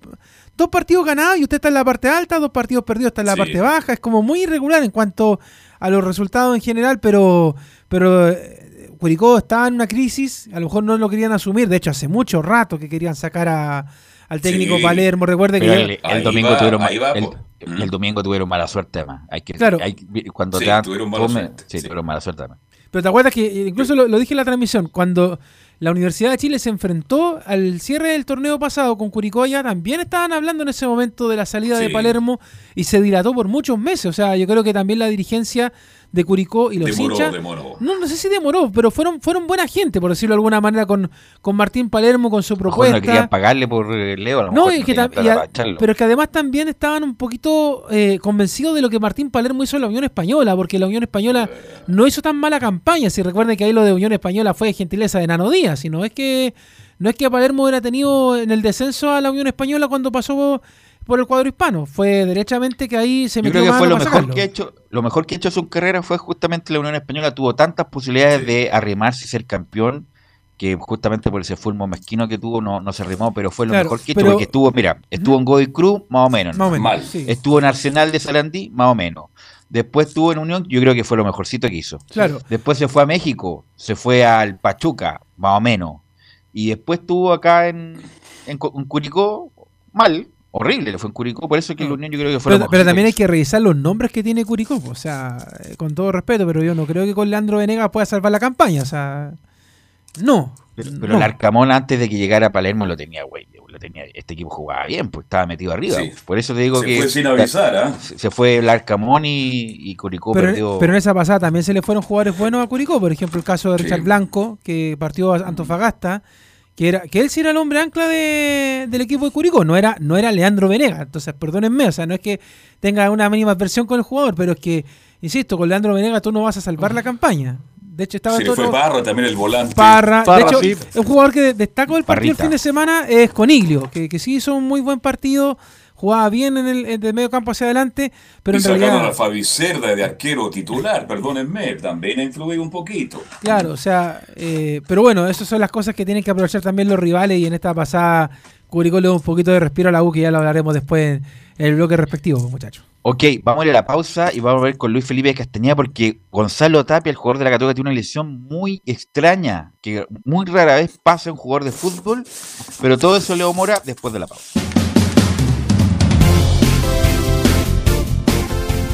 dos partidos ganados y usted está en la parte alta, dos partidos perdidos está en la Sí. parte baja, es como muy irregular en cuanto a los resultados en general, pero, pero Curicó estaba en una crisis, a lo mejor no lo querían asumir, de hecho hace mucho rato que querían sacar a, al técnico Sí. Palermo, recuerde que ya- el, domingo va, tuvieron va, el, po. el domingo tuvieron mala suerte además. Hay que, Claro. hay- cuando Sí, te dan tuvieron mala suerte, sí, sí. tuvieron mala suerte además. Pero te acuerdas que eh, incluso lo, lo dije en la transmisión, cuando la Universidad de Chile se enfrentó al cierre del torneo pasado con Curicoya, también estaban hablando en ese momento de la salida de. Palermo y se dilató por muchos meses. O sea, yo creo que también la dirigencia de Curicó y los Demoró, hinchas. demoró. No, no sé si demoró, pero fueron, fueron buena gente, por decirlo de alguna manera, con, con Martín Palermo, con su propuesta. no querían pagarle por eh, Leo. a lo No, mejor y que y a- pero que además también estaban un poquito eh, convencidos de lo que Martín Palermo hizo en la Unión Española, porque la Unión Española no hizo tan mala campaña. Si recuerden que ahí lo de Unión Española fue gentileza de Nano Díaz, sino es que no es que Palermo hubiera tenido en el descenso a la Unión Española cuando pasó por el cuadro hispano, fue derechamente que ahí se Yo metió creo que fue lo mejor sacarlo. que ha hecho, lo mejor que ha hecho su carrera fue justamente la Unión Española. Tuvo tantas posibilidades de arrimarse y ser campeón que justamente por ese fulmo mezquino que tuvo no, no se arrimó, pero fue lo Claro, mejor que pero- porque estuvo, mira, estuvo en Godoy Cruz, más o menos. Más o menos, Mal. sí. Estuvo en Arsenal de Sarandí, más o menos. Después estuvo en Unión, yo creo que fue lo mejorcito que hizo. Claro. Después se fue a México, se fue al Pachuca, más o menos. Y después estuvo acá en, en, en Curicó, mal, horrible le fue en Curicó, por eso que la Unión yo creo que fue Pero, pero también hay que revisar los nombres que tiene Curicó, o sea, eh, con todo respeto, pero yo no creo que con Leandro Venegas pueda salvar la campaña, o sea, no. Pero, pero no. el Arcamón antes de que llegara a Palermo lo tenía, güey. Lo tenía, este equipo jugaba bien, pues estaba metido arriba. Sí. Por eso te digo Se que fue sin avisar, ¿ah? se se fue el Arcamón y, y Curicó Pero, perdió. pero en esa pasada también se le fueron jugadores buenos a Curicó, por ejemplo el caso de Sí. Richard Blanco, que partió a Antofagasta, que era que él sí era el hombre ancla de- del equipo de Curicó, no era, no era Leandro Venegas, entonces perdónenme, o sea, no es que tenga una mínima adversión con el jugador, pero es que, insisto, con Leandro Venegas tú no vas a salvar la campaña. De hecho estaba Se le todo- fue Parra también el volante. Parra. Parra, de hecho, sí. un jugador que destacó el partido el Parrita. fin de semana es Coniglio, que, que sí hizo un muy buen partido, jugaba bien en el de medio campo hacia adelante, pero y en sacaron realidad... a Fabi Cerda de arquero titular, perdónenme, también ha influido un poquito. Claro, o sea, eh, pero bueno, esas son las cosas que tienen que aprovechar también los rivales y en esta pasada Curicó le un poquito de respiro a la U que ya lo hablaremos después en el bloque respectivo, muchachos. Ok, vamos a ir a la pausa y vamos a ver con Luis Felipe Castañeda porque Gonzalo Tapia, el jugador de la Católica, tiene una lesión muy extraña, que muy rara vez pasa en un jugador de fútbol, pero todo eso Leo Mora después de la pausa.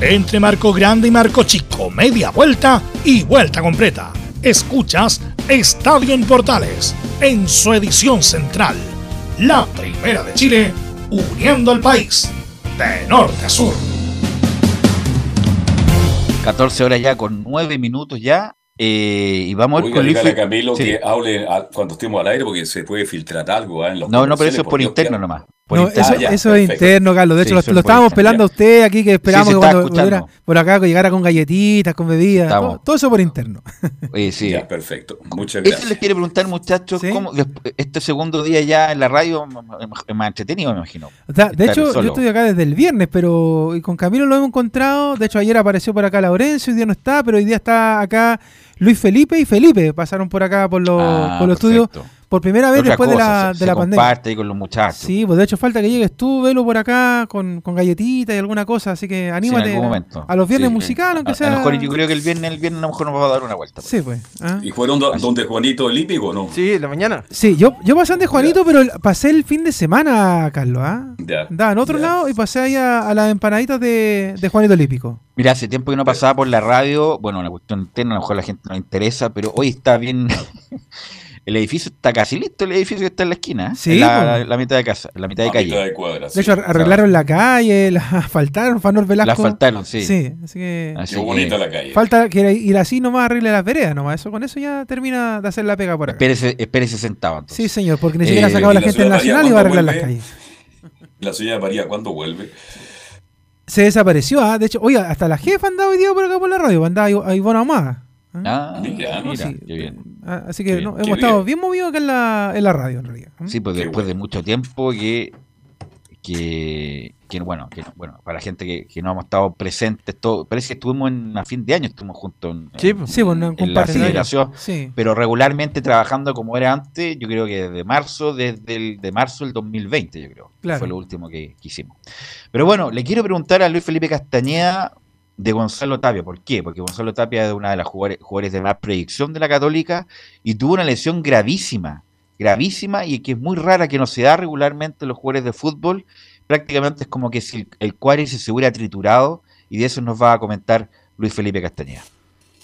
Entre marco grande y marco chico, media vuelta y vuelta completa. Escuchas Estadio en Portales en su edición central. La primera de Chile, uniendo al país de norte a sur. 14 horas ya con 9 minutos ya. eh, y vamos a ver Oiga, con a. Camilo Sí. que hable a- cuando estemos al aire porque se puede filtrar algo ¿ah? en los No, no, pero eso es por interno nomás. Por No, eso, ya, eso es interno, Carlos. De Sí, hecho, lo, eso estábamos pelando a usted aquí, que esperamos se que cuando volviera por acá que llegara con galletitas, con bebidas. Todo, todo eso por interno. Oye, sí. Ya, perfecto. Muchas Eso gracias. les quiero preguntar, muchachos, ¿Sí? ¿cómo este segundo día ya en la radio es más entretenido, me imagino? O sea, de hecho, solo. yo estoy acá desde el viernes, pero y con Camilo lo hemos encontrado. De hecho, ayer apareció por acá Laurencio, hoy día no está, pero hoy día está acá Luis Felipe y Felipe. Pasaron por acá por los, Ah, por los estudios. Por primera vez después de la, se- de se la pandemia. comparte ahí con los muchachos. Sí, pues de hecho falta que llegues tú, velo por acá con, con galletitas y alguna cosa, así que anímate algún momento. a los viernes Sí. musicales, aunque A, sea. a lo mejor yo creo que el viernes, el viernes a lo mejor nos va a dar una vuelta. Sí, pues. ah. ¿Y fueron do- donde Juanito Olímpico o no? Sí, en la mañana. Sí, yo, yo pasé de Juanito, pero pasé el fin de semana, Carlos, ¿ah? Ya. Andaba en otro Ya. lado y pasé ahí a, a las empanaditas de, de Juanito Olímpico. Mira, hace tiempo que no pasaba por la radio, bueno, una cuestión interna, a lo mejor a la gente no le interesa, pero hoy está bien, el edificio está casi listo, el edificio que está en la esquina, ¿eh? Sí, en la, la- la mitad de casa, en la mitad de A calle. mitad de cuadra, De sí. hecho, ar- arreglaron la calle, la asfaltaron, Fanor Velasco. La asfaltaron, sí. Sí, así que. Así Qué que bonita la calle. Falta que ir así nomás arregle las veredas nomás. Eso, con eso ya termina de hacer la pega por acá. espérese, espérese sentado entonces. Sí, señor, porque ni siquiera Eh, ha sacado ¿y la la gente del Nacional y va a arreglar las calles. La señora María, ¿cuándo vuelve? Se desapareció, ¿ah? De hecho, oiga, hasta la jefa andaba hoy día por acá por la radio, andaba a Ivonne Ahumada. ¿Ah? Ah, Mira, mira, Sí. qué bien. Ah, Así que no, hemos Qué estado bien. bien movidos acá en la, en la radio, en realidad. ¿ah? Sí, pues Qué después bueno. de mucho tiempo que, que, que, bueno, que, bueno, para la gente que, que no hemos estado presentes, todo, parece que estuvimos en, a fin de año, estuvimos juntos en, Sí, en- pues. Sí, bueno, en la celebración, Sí. pero regularmente trabajando como era antes, yo creo que desde marzo, desde el de marzo del 2020, yo creo, que Claro. fue lo último que, que hicimos. Pero bueno, le quiero preguntar a Luis Felipe Castañeda de Gonzalo Tapia, ¿por qué? Porque Gonzalo Tapia es una de las jugadores, de más predicción de la Católica y tuvo una lesión gravísima, gravísima y que es muy rara que no se da regularmente en los jugadores de fútbol. Prácticamente es como que si el, el cuádriceps se hubiera triturado y de eso nos va a comentar Luis Felipe Castañeda.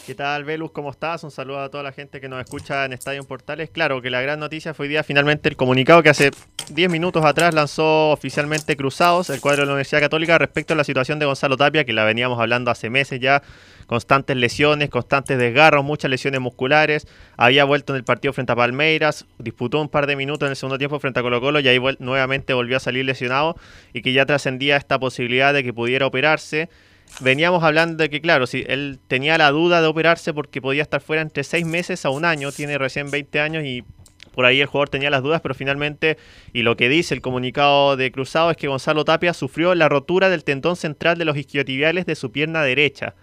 ¿Qué tal, Velus? ¿Cómo estás? Un saludo a toda la gente que nos escucha en Estadio Portales. Claro que la gran noticia fue hoy día finalmente el comunicado que hace 10 minutos atrás lanzó oficialmente Cruzados, el cuadro de la Universidad Católica, respecto a la situación de Gonzalo Tapia, que la veníamos hablando hace meses ya. Constantes lesiones, constantes desgarros, muchas lesiones musculares. Había vuelto en el partido frente a Palmeiras, disputó un par de minutos en el segundo tiempo frente a Colo Colo y ahí nuevamente volvió a salir lesionado y que ya trascendía esta posibilidad de que pudiera operarse veníamos hablando de que, claro, si él tenía la duda de operarse porque podía estar fuera entre seis meses a un año, tiene recién 20 años y por ahí el jugador tenía las dudas, pero finalmente, y lo que dice el comunicado de Cruzado es que Gonzalo Tapia sufrió la rotura del tendón central de los isquiotibiales de su pierna derecha.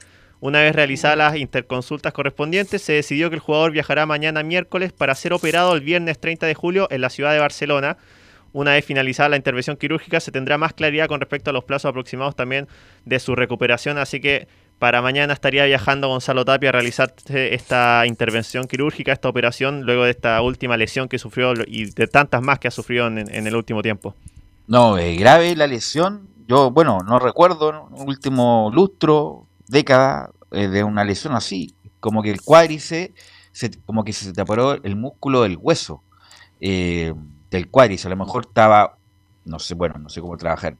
Una vez realizadas las interconsultas correspondientes, se decidió que el jugador viajará mañana miércoles para ser operado el viernes 30 de julio en la ciudad de Barcelona. Una vez finalizada la intervención quirúrgica, se tendrá más claridad con respecto a los plazos aproximados también de su recuperación. Así que para mañana estaría viajando Gonzalo Tapia a realizar esta intervención quirúrgica, esta operación, luego de esta última lesión que sufrió y de tantas más que ha sufrido en, el último tiempo. No, es grave la lesión. Yo, bueno, no recuerdo ¿no? último lustro, década, eh, de una lesión así. Como que el cuádrice, se, como que se separó el músculo del hueso eh, del cuádrice. A lo mejor estaba, no sé, bueno, no sé cómo trabajar.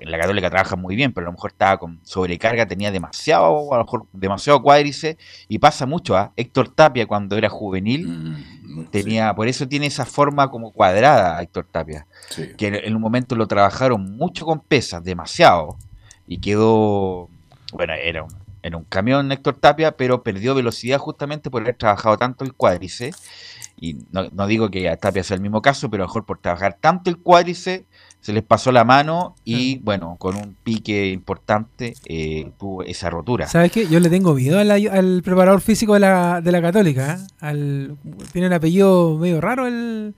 En la católica trabaja muy bien, pero a lo mejor estaba con sobrecarga, tenía demasiado, a lo mejor demasiado cuádrice. Y pasa mucho a Héctor Tapia cuando era juvenil. Mm, Tenía, por eso tiene esa forma como cuadrada Héctor Tapia sí. que en un momento lo trabajaron mucho con pesas, demasiado, y quedó, bueno, era un, era un camión Héctor Tapia, pero perdió velocidad justamente por haber trabajado tanto el cuádrice, y no, no digo que a Tapia sea el mismo caso, pero a lo mejor por trabajar tanto el cuádrice, se les pasó la mano y bueno, con un pique importante eh, tuvo esa rotura. ¿Sabes qué? Yo le tengo miedo al, al preparador físico de la, de la Católica. ¿eh? Al, tiene un apellido medio raro, el,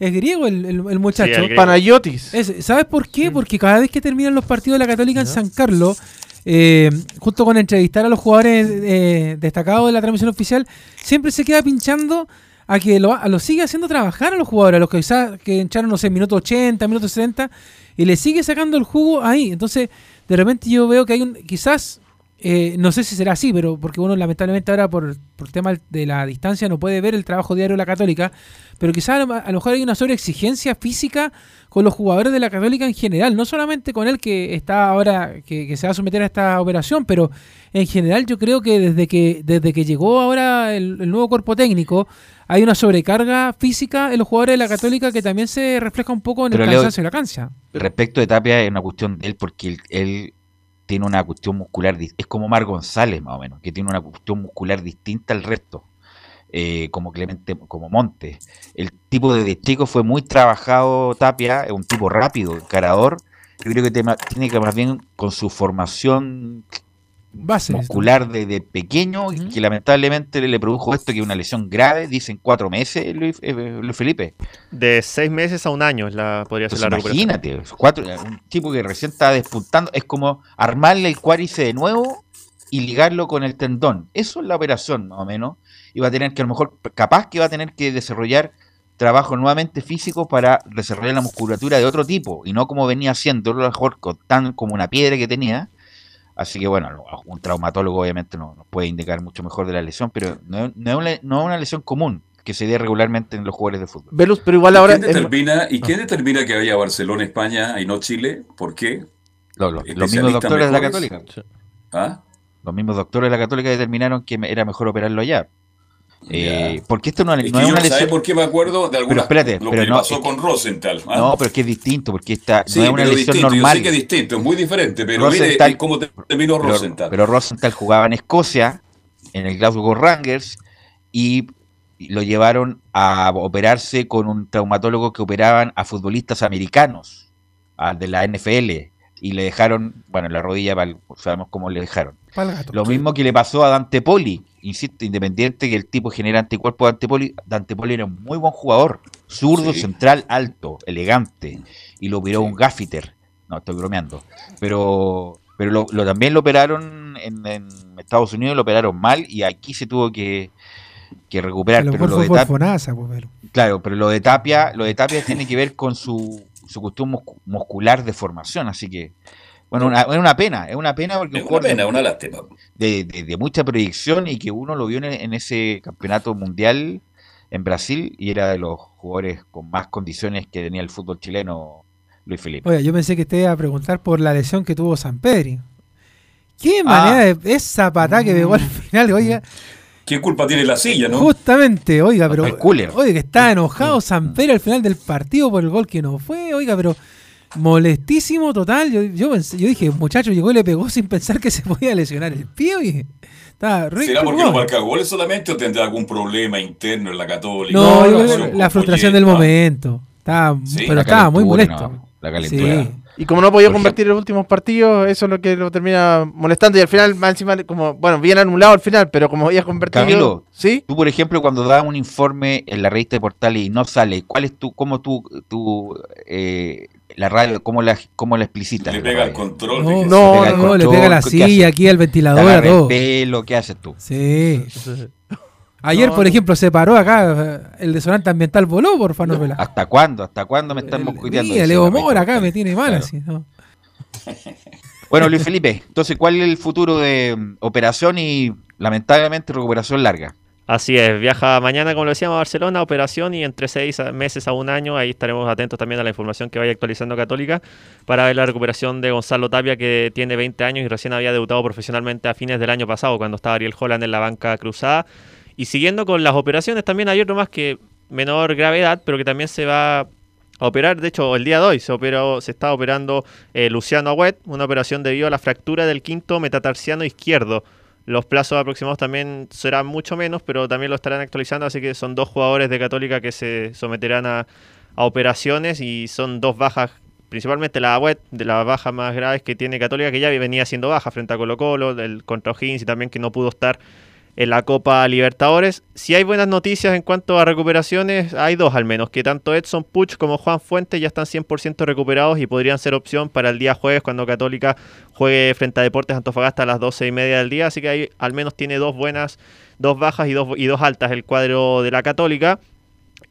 es griego el, el- el muchacho. Sí. Panayotis. Es- ¿Sabes por qué? Porque cada vez que terminan los partidos de la Católica en San Carlos, eh, junto con entrevistar a los jugadores eh, destacados de la transmisión oficial, siempre se queda pinchando a que lo, a lo sigue haciendo trabajar a los jugadores, a los que quizás que entraron, no sé, minuto 80, minuto 70, y le sigue sacando el jugo ahí. Entonces, de repente yo veo que hay un, quizás Eh, no sé si será así, pero porque uno lamentablemente ahora por, por tema de la distancia no puede ver el trabajo diario de la Católica, pero quizás a, lo mejor hay una sobreexigencia física con los jugadores de la Católica en general, no solamente con él que está ahora, que, que se va a someter a esta operación, pero en general yo creo que desde que, desde que llegó ahora el, el nuevo cuerpo técnico, hay una sobrecarga física en los jugadores de la Católica que también se refleja un poco en Pero el cansancio de la cancha. Respecto de Tapia es una cuestión de él porque él tiene una cuestión muscular, es como Mar González más o menos, que tiene una cuestión muscular distinta al resto, eh, como Clemente, como Monte. El tipo de chico fue muy trabajado Tapia, es un tipo rápido, encarador. Yo creo que tiene que más bien con su formación Base. muscular desde pequeño, que lamentablemente le produjo esto, que es una lesión grave, dicen cuatro meses, Luis, eh, Luis Felipe. De seis meses a un año la, podría ser Pues la imagínate, cuatro, un tipo que recién está despuntando, es como armarle el cuádriceps de nuevo y ligarlo con el tendón. Eso es la operación, más o menos. Y va a tener que, a lo mejor, capaz que va a tener que desarrollar trabajo nuevamente físico para desarrollar la musculatura de otro tipo, y no como venía haciendo, a lo mejor con tan como una piedra que tenía. Así que bueno, un traumatólogo obviamente no- nos puede indicar mucho mejor de la lesión, pero no, no es una, no es una lesión común que se dé regularmente en los jugadores de fútbol. Velus, pero igual ¿Y ahora. quién es- determina, ¿Y quién determina que vaya a Barcelona, España y no Chile? ¿Por qué? Los, los- los mismos doctores de la. Católica. ¿Ah? Los mismos doctores de la Católica determinaron que era mejor operarlo allá. Eh, porque esto no, no Es es que yo una no sabe lesión. por qué me acuerdo de alguna, Pero espérate, lo pero que no, pasó es con Rosenthal. ¿ah? No, pero es que es distinto, porque esta Sí, no es una lesión distinto, normal. Yo sé que es distinto, es muy diferente, pero Rosenthal- mire cómo te- terminó pero, Rosenthal. pero Rosenthal jugaba en Escocia, en el Glasgow Rangers, y lo llevaron a operarse con un traumatólogo que operaban a futbolistas americanos, a- de la NFL, y le dejaron, bueno, la rodilla, sabemos cómo le dejaron. Gato. Lo mismo que le pasó a Dante Poli, insisto, independiente que el tipo genera anticuerpos de Dante Poli, Dante Poli era un muy buen jugador, zurdo, Sí. central, alto, elegante, y lo operó un gaffiter, no, estoy bromeando, pero pero lo, lo- también lo operaron en, en Estados Unidos, lo operaron mal, y aquí se tuvo que, que recuperar, pero lo de Tapia, Fonasa, pues, claro, pero lo de Tapia, lo de Tapia tiene que ver con su, su cuestión muscu- muscular de formación, así que, bueno, una- es una pena, es una pena porque Es un una jugador de- pena, una lástima. de, de- de mucha proyección y que uno lo vio en, en ese campeonato mundial en Brasil y era de los jugadores con más condiciones que tenía el fútbol chileno, Luis Felipe. Oye, yo pensé que te iba a preguntar por la lesión que tuvo San Pedri. ¿Qué Ah. manera de esa patada que pegó al final, oiga? ¿Qué culpa tiene la silla, no? Justamente, oiga, pero. El cooler. Oiga, que está enojado San Pedro al final del partido por el gol que no fue, oiga, pero molestísimo total. Yo, yo, pensé- yo dije, muchacho llegó y le pegó sin pensar que se podía lesionar el pie, oye. ¿Será porque no marca goles solamente o tendrá algún problema interno en la Católica? No, la frustración del momento. Estaba, Sí, pero estaba muy molesto. no, la calentura. Sí. Y como no podía Por convertir los últimos partidos, eso es lo que lo termina molestando. Y al final, más encima, como, bueno, bien anulado al final, pero como había convertido. Camilo, ¿Sí? Tú, por ejemplo, cuando das un informe en la revista de Portales y no sale, ¿cuál es tu, cómo tú, tú eh, la radio, cómo la, cómo la explicitas? Le pega el control. No, no, Pega el no, le control, pega la ¿qué silla aquí al ventilador, a agarra el todo. pelo, ¿qué haces tú? Sí. Ayer, No, por ejemplo, se paró acá, el desonante ambiental voló por Vela. ¿Hasta cuándo? ¿Hasta cuándo me están El- mosquiteando? mira, Leo la Mora acá me tiene mal Claro. así, ¿no? Bueno, Luis Felipe, entonces, ¿cuál es el futuro de mm, operación y lamentablemente recuperación larga? Así es, viaja mañana, como lo decíamos, a Barcelona, operación y entre seis meses a un año, ahí estaremos atentos también a la información que vaya actualizando Católica para ver la recuperación de Gonzalo Tapia, que tiene 20 años y recién había debutado profesionalmente a fines del año pasado, cuando estaba Ariel Holland en la banca cruzada. Y siguiendo con las operaciones, también hay otro más que menor gravedad, pero que también se va a operar. De hecho, el día de hoy se, operó, se está operando eh, Luciano Agüet, una operación debido a la fractura del quinto metatarsiano izquierdo. Los plazos aproximados también serán mucho menos, pero también lo estarán actualizando, así que son dos jugadores de Católica que se someterán a, a operaciones y son dos bajas, principalmente la Agüet, de las bajas más graves que tiene Católica, que ya venía siendo baja frente a Colo Colo, del contra O'Higgins y también que no pudo estar en la Copa Libertadores. Si hay buenas noticias en cuanto a recuperaciones, hay dos al menos, que tanto Edson Puch como Juan Fuentes ya están 100% recuperados y podrían ser opción para el día jueves cuando Católica juegue frente a Deportes Antofagasta a las 12 y media del día, así que ahí al menos tiene dos buenas, dos bajas y dos, y dos altas el cuadro de la Católica.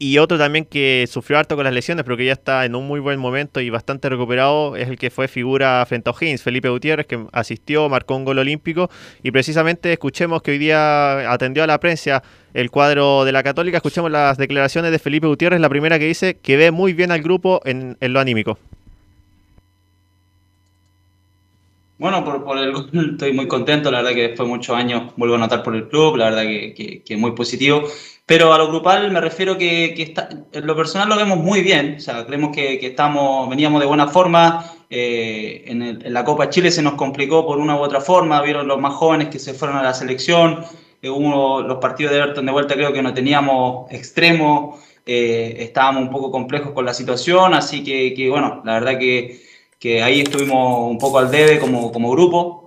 Y otro también que sufrió harto con las lesiones, pero que ya está en un muy buen momento y bastante recuperado, es el que fue figura frente a O'Higgins, Felipe Gutiérrez, que asistió, marcó un gol olímpico. Y precisamente escuchemos que hoy día atendió a la prensa el cuadro de la Católica. Escuchemos las declaraciones de Felipe Gutiérrez, la primera que dice que ve muy bien al grupo en, lo anímico. Bueno, por, por, el gol estoy muy contento, la verdad que después de muchos años vuelvo a notar por el club, la verdad que, que, que muy positivo. Pero a lo grupal me refiero que, que está, en lo personal lo vemos muy bien, o sea, creemos que, que estamos, veníamos de buena forma, eh, en, el, en, la Copa Chile se nos complicó por una u otra forma, vieron los más jóvenes que se fueron a la selección, eh, uno, los partidos de Everton de vuelta creo que no teníamos extremos, eh, estábamos un poco complejos con la situación, así que, que bueno, la verdad que que ahí estuvimos un poco al debe como, como grupo,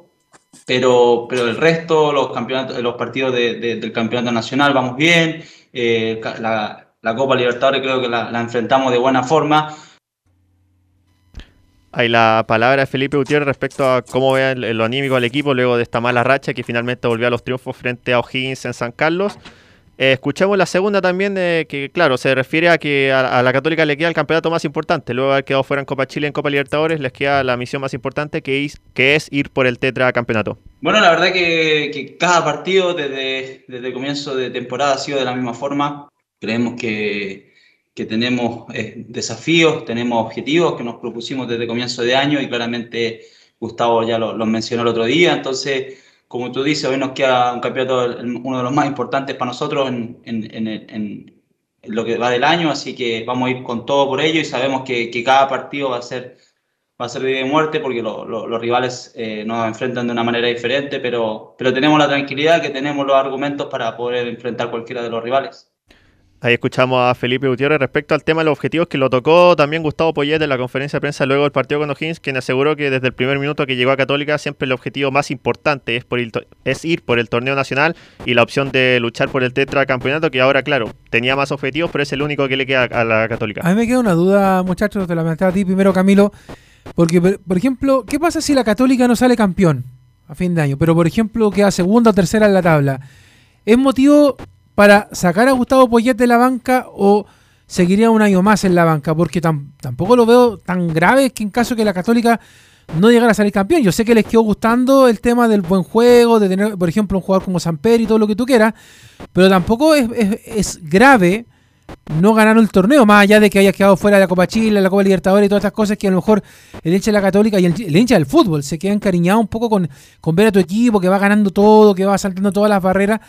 pero, pero el resto, los, campeonatos, los partidos de, de, del campeonato nacional vamos bien, eh, la, Copa Libertadores creo que la, la, enfrentamos de buena forma. Hay la palabra de Felipe Gutiérrez respecto a cómo ve lo anímico al equipo luego de esta mala racha que finalmente volvió a los triunfos frente a O'Higgins en San Carlos. Eh, escuchamos la segunda también, de que claro, se refiere a que a, a, la Católica le queda el campeonato más importante. Luego de haber quedado fuera en Copa Chile, en Copa Libertadores, les queda la misión más importante que es, que es ir por el tetracampeonato. Bueno, la verdad que, que cada partido desde, desde el comienzo de temporada ha sido de la misma forma. Creemos que, que tenemos eh, desafíos, tenemos objetivos que nos propusimos desde el comienzo de año y claramente Gustavo ya los lo mencionó el otro día. Entonces como tú dices, hoy nos queda un campeonato, uno de los más importantes para nosotros en, en, en, en, lo que va del año, así que vamos a ir con todo por ello y sabemos que, que cada partido va a ser, va a ser de muerte porque lo, lo, los rivales eh, nos enfrentan de una manera diferente, pero, pero tenemos la tranquilidad que tenemos los argumentos para poder enfrentar cualquiera de los rivales. Ahí escuchamos a Felipe Gutiérrez respecto al tema de los objetivos que lo tocó también Gustavo Poyet en la conferencia de prensa luego del partido con O'Higgins, quien aseguró que desde el primer minuto que llegó a Católica siempre el objetivo más importante es, por es ir por el torneo nacional y la opción de luchar por el tetracampeonato, que ahora, claro, tenía más objetivos, pero es el único que le queda a la Católica. A mí me queda una duda, muchachos, te la planteaba a ti primero, Camilo, porque, por ejemplo, ¿qué pasa si la Católica no sale campeón a fin de año, pero por ejemplo queda segunda o tercera en la tabla? ¿Es motivo para sacar a Gustavo Poyet de la banca o seguiría un año más en la banca? Porque tam tampoco lo veo tan grave que en caso que la Católica no llegara a salir campeón. Yo sé que les quedó gustando el tema del buen juego, de tener, por ejemplo, un jugador como Samper y todo lo que tú quieras, pero tampoco es, grave no ganar el torneo, más allá de que haya quedado fuera de la Copa Chile, la Copa Libertadores y todas estas cosas que a lo mejor el hincha de la Católica y el, el hincha del fútbol se queda encariñado un poco con, con ver a tu equipo que va ganando todo, que va saltando todas las barreras,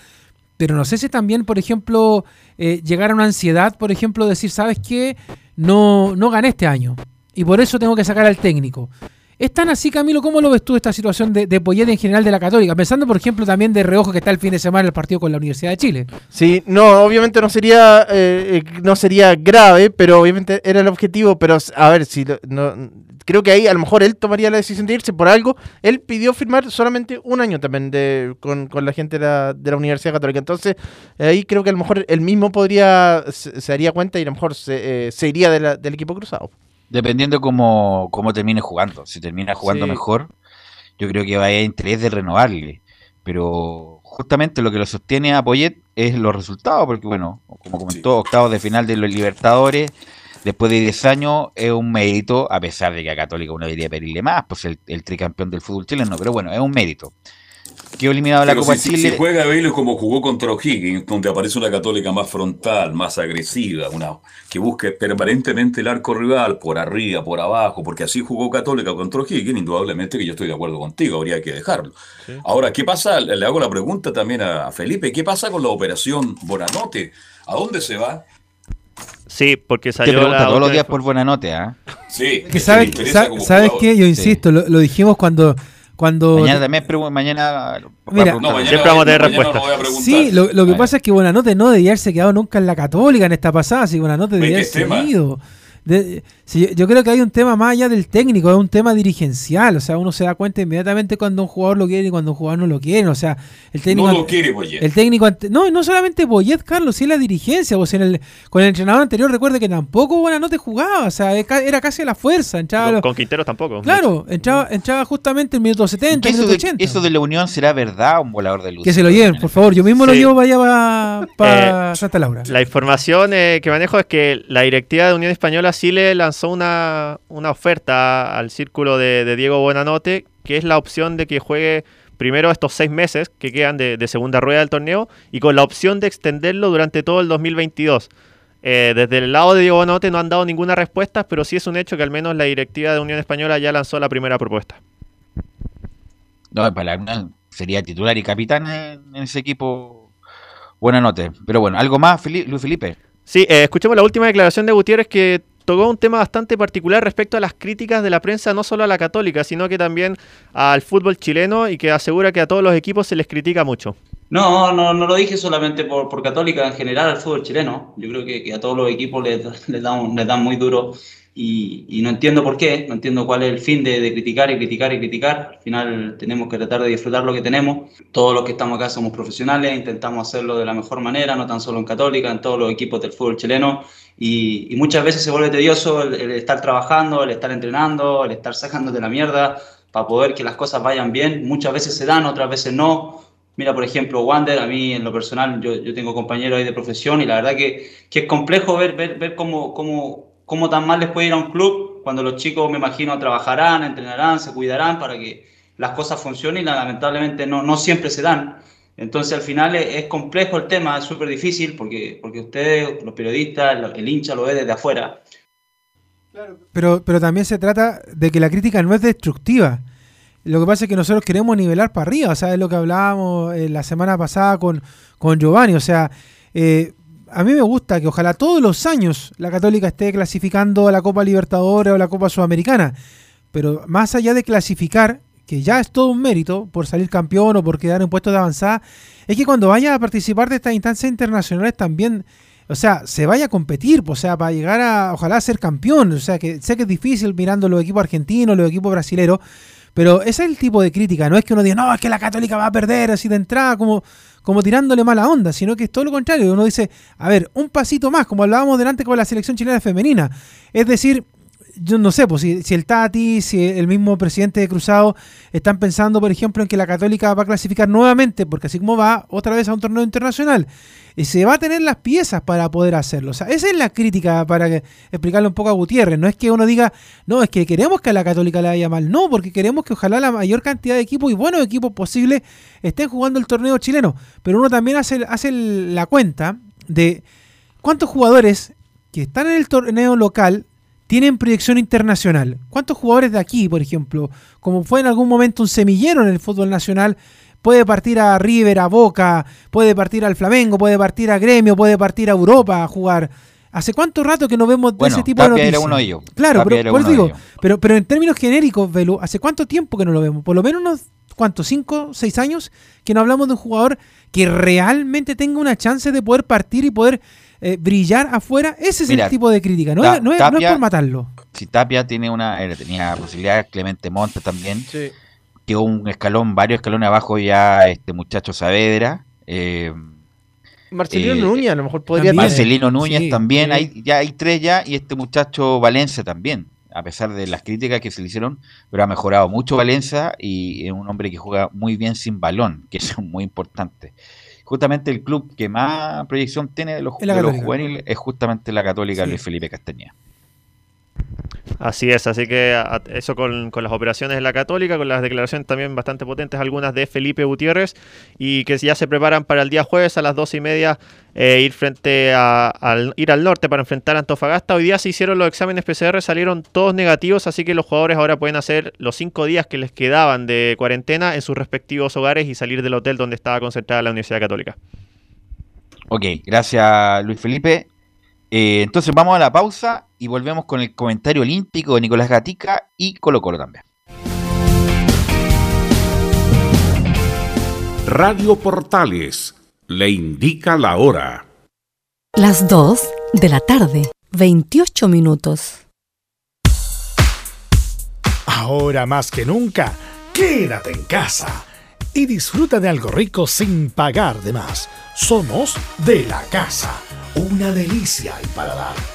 pero no sé si también, por ejemplo, eh, llegar a una ansiedad, por ejemplo, decir, ¿sabes qué? No, no gané este año y por eso tengo que sacar al técnico. ¿Es tan así, Camilo? ¿Cómo lo ves tú esta situación de, de en general de la Católica? Pensando, por ejemplo, también de reojo que está el fin de semana el partido con la Universidad de Chile. Sí, no, obviamente no sería eh, no sería grave, pero obviamente era el objetivo. Pero a ver, si no, creo que ahí a lo mejor él tomaría la decisión de irse por algo. Él pidió firmar solamente un año también de, con, con la gente de la, Universidad Católica. Entonces, ahí creo que a lo mejor él mismo podría, se, se daría cuenta y a lo mejor se, eh, se iría del equipo cruzado. Dependiendo cómo, cómo termine jugando. Si termina jugando sí. mejor, yo creo que va a haber interés de renovarle. Pero justamente lo que lo sostiene a Poyet es los resultados, porque bueno, como comentó, sí. octavos de final de los Libertadores, después de 10 años, es un mérito, a pesar de que a Católica uno debería pedirle más, pues el, el tricampeón del fútbol chileno, pero bueno, es un mérito quedó eliminado de la Copa si, Chile. Si juega Vélez como jugó contra O'Higgins, donde aparece una católica más frontal, más agresiva, una que busque permanentemente el arco rival, por arriba, por abajo, porque así jugó Católica contra O'Higgins, indudablemente que yo estoy de acuerdo contigo, habría que dejarlo. Sí. Ahora, ¿qué pasa? Le hago la pregunta también a Felipe, ¿qué pasa con la operación Bonanote? ¿A dónde se va? Sí, porque salió Te pregunta todos los días por buena nota, ¿eh? Sí. Que sabe, sabe, ¿Sabes qué? Yo insisto, sí. lo, lo dijimos cuando cuando mañana también pero mañana Mira, no, mañana siempre vamos a tener respuestas no sí lo, lo que pasa es que Buenanote no debía haberse quedado nunca en la Católica en esta pasada si Buenanote debía haberse ido de- yo creo que hay un tema más allá del técnico, es un tema dirigencial. O sea, uno se da cuenta inmediatamente cuando un jugador lo quiere y cuando un jugador no lo quiere. O sea, el técnico. No lo quiere, Boyet. El técnico. ante- No, no solamente Boyet, Carlos, sí la dirigencia. Pues en el, con el entrenador anterior, recuerde que tampoco Buenanote jugaba. O sea, era casi a la fuerza. Entraba Con, los- con Quinteros tampoco. Claro, entraba, entraba justamente el minuto 70, el ¿Eso minuto de, 80. eso de la unión será verdad un volador de luz? Que se lo lleven, por favor. Yo mismo lo llevo para allá, para Eh, Santa Laura. La información eh, que manejo es que la directiva de Unión Española sí le lanzó una, una oferta al círculo de, de Diego Buenanote, que es la opción de que juegue primero estos seis meses que quedan de, de segunda rueda del torneo y con la opción de extenderlo durante todo el 2022. Eh, desde el lado de Diego Buenanote no han dado ninguna respuesta, pero sí es un hecho que al menos la directiva de Unión Española ya lanzó la primera propuesta. No, para la sería titular y capitán en, en ese equipo. Buena nota. Pero bueno, ¿algo más, Fili- Luis Felipe? Sí, eh, escuchemos la última declaración de Gutiérrez que tocó un tema bastante particular respecto a las críticas de la prensa, no solo a la católica, sino que también al fútbol chileno y que asegura que a todos los equipos se les critica mucho. No, no, no lo dije solamente por, por Católica, en general al fútbol chileno. Yo creo que, que a todos los equipos les, les, dan, les dan muy duro y, y no entiendo por qué, no entiendo cuál es el fin de, de criticar y criticar y criticar. Al final tenemos que tratar de disfrutar lo que tenemos. Todos los que estamos acá somos profesionales, intentamos hacerlo de la mejor manera, no tan solo en Católica, en todos los equipos del fútbol chileno. Y, y muchas veces se vuelve tedioso el, el estar trabajando, el estar entrenando, el estar sacando de la mierda para poder que las cosas vayan bien. Muchas veces se dan, otras veces no. Mira, por ejemplo, Wander, a mí en lo personal, yo, yo tengo compañeros ahí de profesión y la verdad que, que es complejo ver, ver, ver cómo, cómo, cómo tan mal les puede ir a un club cuando los chicos, me imagino, trabajarán, entrenarán, se cuidarán para que las cosas funcionen y lamentablemente no, no siempre se dan. Entonces al final es, es complejo el tema, es súper difícil porque, porque ustedes, los periodistas, el hincha lo ve desde afuera. Pero, pero también se trata de que la crítica no es destructiva. Lo que pasa es que nosotros queremos nivelar para arriba, o sea, es lo que hablábamos eh, la semana pasada con, con Giovanni, o sea, eh, a mí me gusta que ojalá todos los años la Católica esté clasificando a la Copa Libertadores o la Copa Sudamericana, pero más allá de clasificar, que ya es todo un mérito por salir campeón o por quedar en puestos de avanzada, es que cuando vaya a participar de estas instancias internacionales también, o sea, se vaya a competir, o sea, para llegar a, ojalá, a ser campeón, o sea, que sé que es difícil mirando los equipos argentinos, los equipos brasileños, pero ese es el tipo de crítica, no es que uno diga, no, es que la Católica va a perder así de entrada, como, como tirándole mala onda, sino que es todo lo contrario. Uno dice, a ver, un pasito más, como hablábamos delante con la selección chilena femenina. Es decir, yo no sé, pues si, si, el Tati, si el mismo presidente de Cruzado están pensando, por ejemplo, en que la Católica va a clasificar nuevamente, porque así como va otra vez a un torneo internacional, y se va a tener las piezas para poder hacerlo. O sea, esa es la crítica para que, explicarle un poco a Gutiérrez. No es que uno diga, no, es que queremos que a la Católica le vaya mal. No, porque queremos que ojalá la mayor cantidad de equipos y buenos equipos posibles estén jugando el torneo chileno. Pero uno también hace, hace la cuenta de cuántos jugadores que están en el torneo local tienen proyección internacional. ¿Cuántos jugadores de aquí, por ejemplo, como fue en algún momento un semillero en el fútbol nacional, puede partir a River, a Boca, puede partir al Flamengo, puede partir a Gremio, puede partir a Europa a jugar? ¿Hace cuánto rato que no vemos de bueno, ese tipo Tapia de noticias? Era uno de ellos. Claro, Tapia pero, por eso digo, pero, pero en términos genéricos, Velu, ¿hace cuánto tiempo que no lo vemos? Por lo menos unos, ¿cuántos? ¿Cinco, seis años? Que no hablamos de un jugador que realmente tenga una chance de poder partir y poder eh, brillar afuera. Ese es Mira, el tipo de crítica, no, Ta- es, no, es, no es por matarlo. Si Tapia tiene una, eh, tenía posibilidad, Clemente Montes también, Sí. quedó un escalón, varios escalones abajo ya este muchacho Saavedra, eh, Marcelino Eh, Núñez a lo mejor podría también. Marcelino Núñez sí, también, sí. hay, ya hay tres ya, y este muchacho Valencia también, a pesar de las críticas que se le hicieron, pero ha mejorado mucho Valencia y es un hombre que juega muy bien sin balón, que es muy importante. Justamente el club que más proyección tiene de los, de los juveniles es justamente la Católica Sí. Luis Felipe Castañeda. Así es, así que eso con, con las operaciones de la Católica, con las declaraciones también bastante potentes, algunas de Felipe Gutiérrez, y que ya se preparan para el día jueves a las dos y media eh, ir frente a, al, ir al norte para enfrentar a Antofagasta. Hoy día se hicieron los exámenes PCR, salieron todos negativos, así que los jugadores ahora pueden hacer los cinco días que les quedaban de cuarentena en sus respectivos hogares y salir del hotel donde estaba concentrada la Universidad Católica. Ok, gracias Luis Felipe. Eh, entonces vamos a la pausa y volvemos con el comentario olímpico de Nicolás Gatica y Colo Colo también. Radio Portales le indica la hora. Las 2 de la tarde, 28 minutos. Ahora más que nunca, quédate en casa y disfruta de algo rico sin pagar de más. Somos de la casa, una delicia al paladar.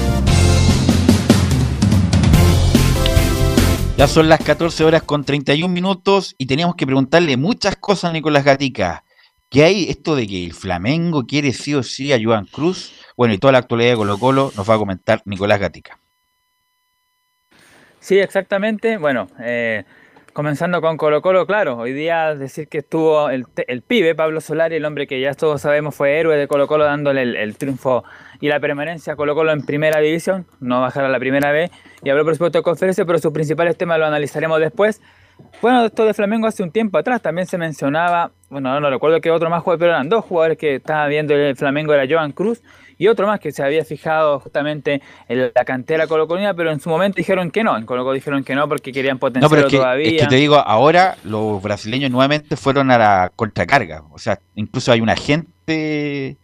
Ya son las 14 horas con 31 minutos y teníamos que preguntarle muchas cosas a Nicolás Gatica. ¿Qué hay esto de que el Flamengo quiere sí o sí a Joan Cruz? Bueno, y toda la actualidad de Colo Colo nos va a comentar Nicolás Gatica. Sí, exactamente. Bueno, eh, comenzando con Colo Colo, claro, hoy día decir que estuvo el, pibe, Pablo Solari, el hombre que ya todos sabemos fue héroe de Colo Colo dándole el, triunfo y la permanencia a Colo Colo en primera división, no bajar a la primera vez, y habló por supuesto de conferencia, pero sus principales temas lo analizaremos después. Bueno, esto de Flamengo hace un tiempo atrás también se mencionaba, bueno, no recuerdo que otro más jugador, pero eran dos jugadores que estaba viendo el Flamengo, era Joan Cruz y otro más que se había fijado justamente en la cantera colocolina, pero en su momento dijeron que no, en Colo dijeron que no porque querían potenciarlo no, pero es que, todavía. Es que te digo, ahora los brasileños nuevamente fueron a la contracarga, o sea, incluso hay un agente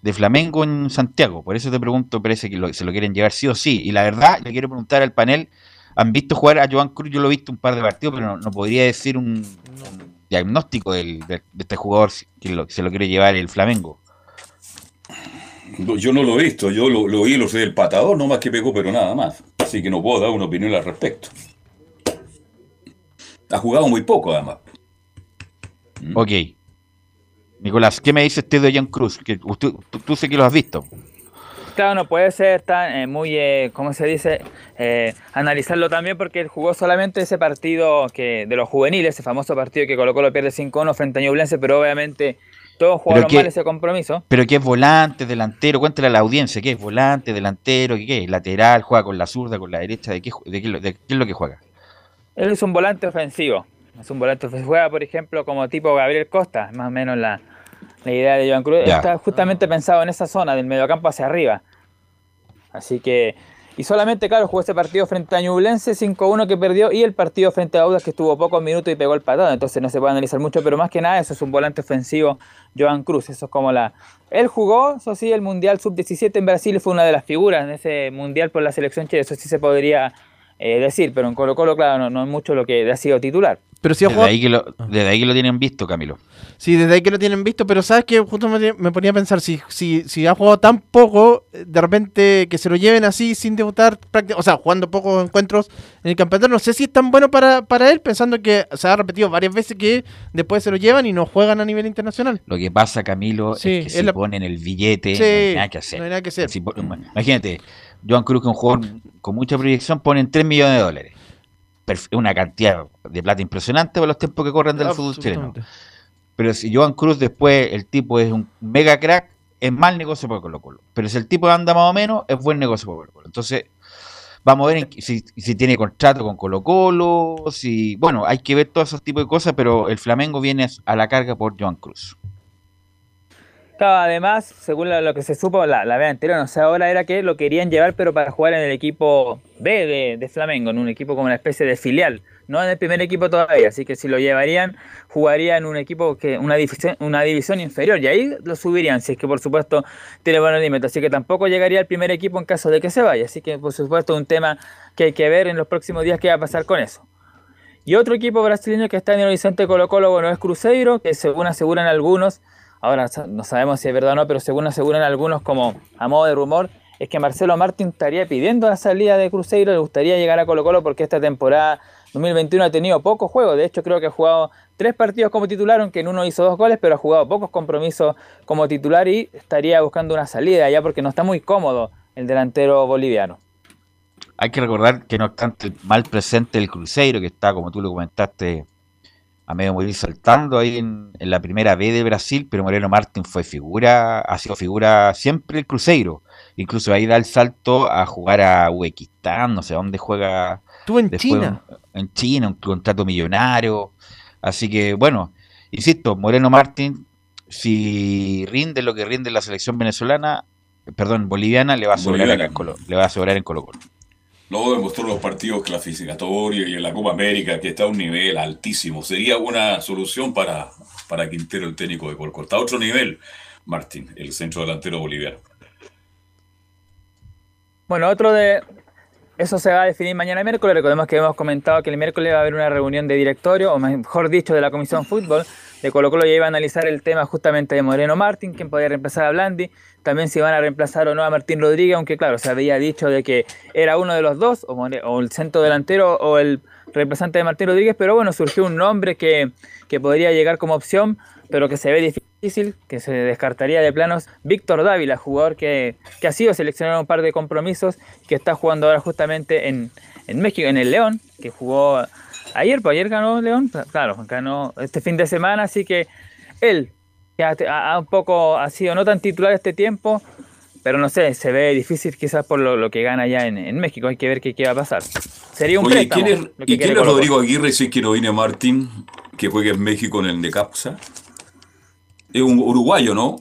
de Flamengo en Santiago, por eso te pregunto, parece que lo, se lo quieren llevar sí o sí, y la verdad, le quiero preguntar al panel, ¿han visto jugar a Joan Cruz? Yo lo he visto un par de partidos, pero no, no podría decir un, un diagnóstico del, de, de, este jugador que, lo, se lo quiere llevar el Flamengo. Yo no lo he visto, yo lo, lo vi, lo sé del patador, no más que pegó, pero nada más. Así que no puedo dar una opinión al respecto. Ha jugado muy poco, además. ¿Mm? Ok. Nicolás, ¿qué me dice usted de Jan Cruz? Que usted, tú, tú, sé que lo has visto. Claro, no puede ser tan eh, muy, eh, ¿cómo se dice? Eh, analizarlo también porque él jugó solamente ese partido que de los juveniles, ese famoso partido que colocó lo pierde 5-1 frente a Ñublense, pero obviamente todos jugaron mal ese compromiso. Pero que es volante, delantero, cuéntale a la audiencia, ¿qué es volante, delantero, qué es? Lateral, juega con la zurda, con la derecha, ¿de qué, de qué, de qué es lo que juega? Él es un volante ofensivo. Es un volante ofensivo. Juega, por ejemplo, como tipo Gabriel Costa, más o menos la, la idea de Joan Cruz. Ya. Está justamente pensado en esa zona, del mediocampo hacia arriba. Así que. Y solamente, claro, jugó ese partido frente a Ñublense 5-1 que perdió y el partido frente a Audas que estuvo pocos minutos y pegó el patado. Entonces no se puede analizar mucho, pero más que nada eso es un volante ofensivo, Joan Cruz. Eso es como la... Él jugó, eso sí, el Mundial Sub-17 en Brasil fue una de las figuras en ese Mundial por la selección chile. Eso sí se podría eh, decir, pero en Colo Colo, claro, no, no es mucho lo que ha sido titular. Pero si ha Desde jugado- ahí, que lo, desde ahí que lo tienen visto, Camilo. Sí, desde ahí que lo tienen visto, pero sabes que justo me, me ponía a pensar, si, si, si ha jugado tan poco, de repente que se lo lleven así sin debutar, o sea, jugando pocos encuentros en el campeonato, no sé si es tan bueno para, para él, pensando que se ha repetido varias veces que después se lo llevan y no juegan a nivel internacional. Lo que pasa, Camilo, Sí, es que es si la- ponen el billete, Sí, no hay nada que hacer. no hay nada que hacer. Si imagínate, Joan Cruz, que es un jugador con mucha proyección, ponen 3 millones de dólares. Perf- una cantidad de plata impresionante para los tiempos que corren del fútbol chileno. Pero si Joan Cruz después el tipo es un mega crack, es mal negocio para Colo Colo. Pero si el tipo anda más o menos, es buen negocio para Colo Colo. Entonces, vamos a ver en si, si tiene contrato con Colo Colo, si... Bueno, hay que ver todos esos tipos de cosas, pero el Flamengo viene a la carga por Joan Cruz. Claro, además, según lo, que se supo la, la vez anterior, no sé, ahora era que lo querían llevar, pero para jugar en el equipo B de, de Flamengo, en un equipo como una especie de filial, no en el primer equipo todavía. Así que si lo llevarían, jugaría en un equipo que una división, una división inferior y ahí lo subirían, si es que por supuesto tiene buenos límites. Así que tampoco llegaría al primer equipo en caso de que se vaya. Así que por supuesto un tema que hay que ver en los próximos días qué va a pasar con eso. Y otro equipo brasileño que está en el horizonte Colo Colo, bueno, es Cruzeiro, que según aseguran algunos, ahora no sabemos si es verdad o no, pero según aseguran algunos como a modo de rumor, es que Marcelo Martín estaría pidiendo la salida de Cruzeiro, le gustaría llegar a Colo Colo porque esta temporada 2021 ha tenido pocos juegos, de hecho creo que ha jugado tres partidos como titular, aunque en uno hizo dos goles, pero ha jugado pocos compromisos como titular y estaría buscando una salida ya porque no está muy cómodo el delantero boliviano. Hay que recordar que no obstante el mal presente del Cruzeiro, que está, como tú lo comentaste, a medio morir saltando ahí en, en la primera B de Brasil, pero Moreno Martín fue figura, ha sido figura siempre el Cruzeiro. Incluso ahí da el salto a jugar a Uzbekistán, no sé dónde juega. Estuvo en después China. en China, un contrato millonario. Así que, bueno, insisto, Moreno Martín, si rinde lo que rinde la selección venezolana, perdón, boliviana, le va a sobrar acá en Colo, le va a sobrar en Colo Colo. Luego demostró los partidos clasificatorios y en la Copa América que está a un nivel altísimo. Sería una solución para, para Quintero, el técnico de Colco. Está a otro nivel, Martín, el centro delantero boliviano. Bueno, otro de. Eso se va a definir mañana miércoles. Recordemos que hemos comentado que el miércoles va a haber una reunión de directorio, o mejor dicho, de la Comisión Fútbol. De Colo Colo ya iba a analizar el tema justamente de Moreno Martín, quien podría reemplazar a Blandi. También si van a reemplazar o no a Martín Rodríguez, aunque claro, se había dicho de que era uno de los dos, o, el centro delantero o el reemplazante de Martín Rodríguez, pero bueno, surgió un nombre que, que podría llegar como opción, pero que se ve difícil, que se descartaría de planos. Víctor Dávila, jugador que, que ha sido seleccionado un par de compromisos, que está jugando ahora justamente en, en México, en el León, que jugó ayer, pues ayer ganó León, claro, ganó este fin de semana, así que él, que ha, ha- un poco, ha sido no tan titular este tiempo, pero no sé, se ve difícil quizás por lo, lo que gana ya en, en México, hay que ver qué, qué va a pasar. Sería un Oye, préstamo. ¿quién es, ¿y quién es. Rodrigo Aguirre si es que no viene Martín, que juega en México en el Necaxa? Es un uruguayo, ¿no?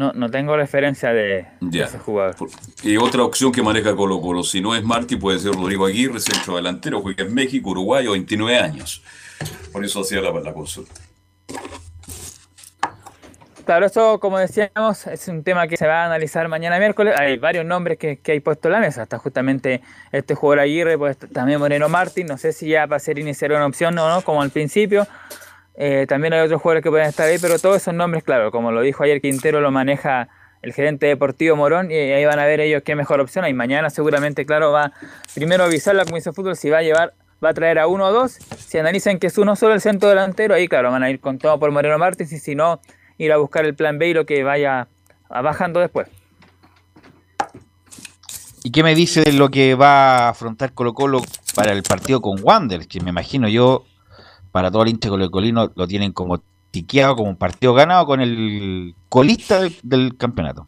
No, no tengo referencia de, de ese jugador. Y otra opción que maneja Colo Colo, si no es Martín, puede ser Rodrigo Aguirre, centro delantero, juega en México, uruguayo, 29 años. Por eso hacía la, la consulta. Claro, eso, como decíamos, es un tema que se va a analizar mañana miércoles. Hay varios nombres que, que hay puesto en la mesa. Está justamente este jugador Aguirre, pues también Moreno Martín. No sé si ya va a ser iniciar una opción o no, como al principio. Eh, también hay otros jugadores que pueden estar ahí, pero todos esos nombres, claro, como lo dijo ayer Quintero, lo maneja el gerente deportivo Morón y ahí van a ver ellos qué mejor opción hay. Mañana seguramente, claro, va primero a avisar la Comisión de Fútbol si va a llevar, va a traer a uno o dos. Si analizan que es uno solo el centro delantero, ahí claro, van a ir con todo por Moreno Martins y si no, ir a buscar el plan B y lo que vaya bajando después. ¿Y qué me dice de lo que va a afrontar Colo Colo para el partido con Wander? Que me imagino yo, para todo el hincha colocolino, lo tienen como tiqueado, como un partido ganado con el colista del, campeonato.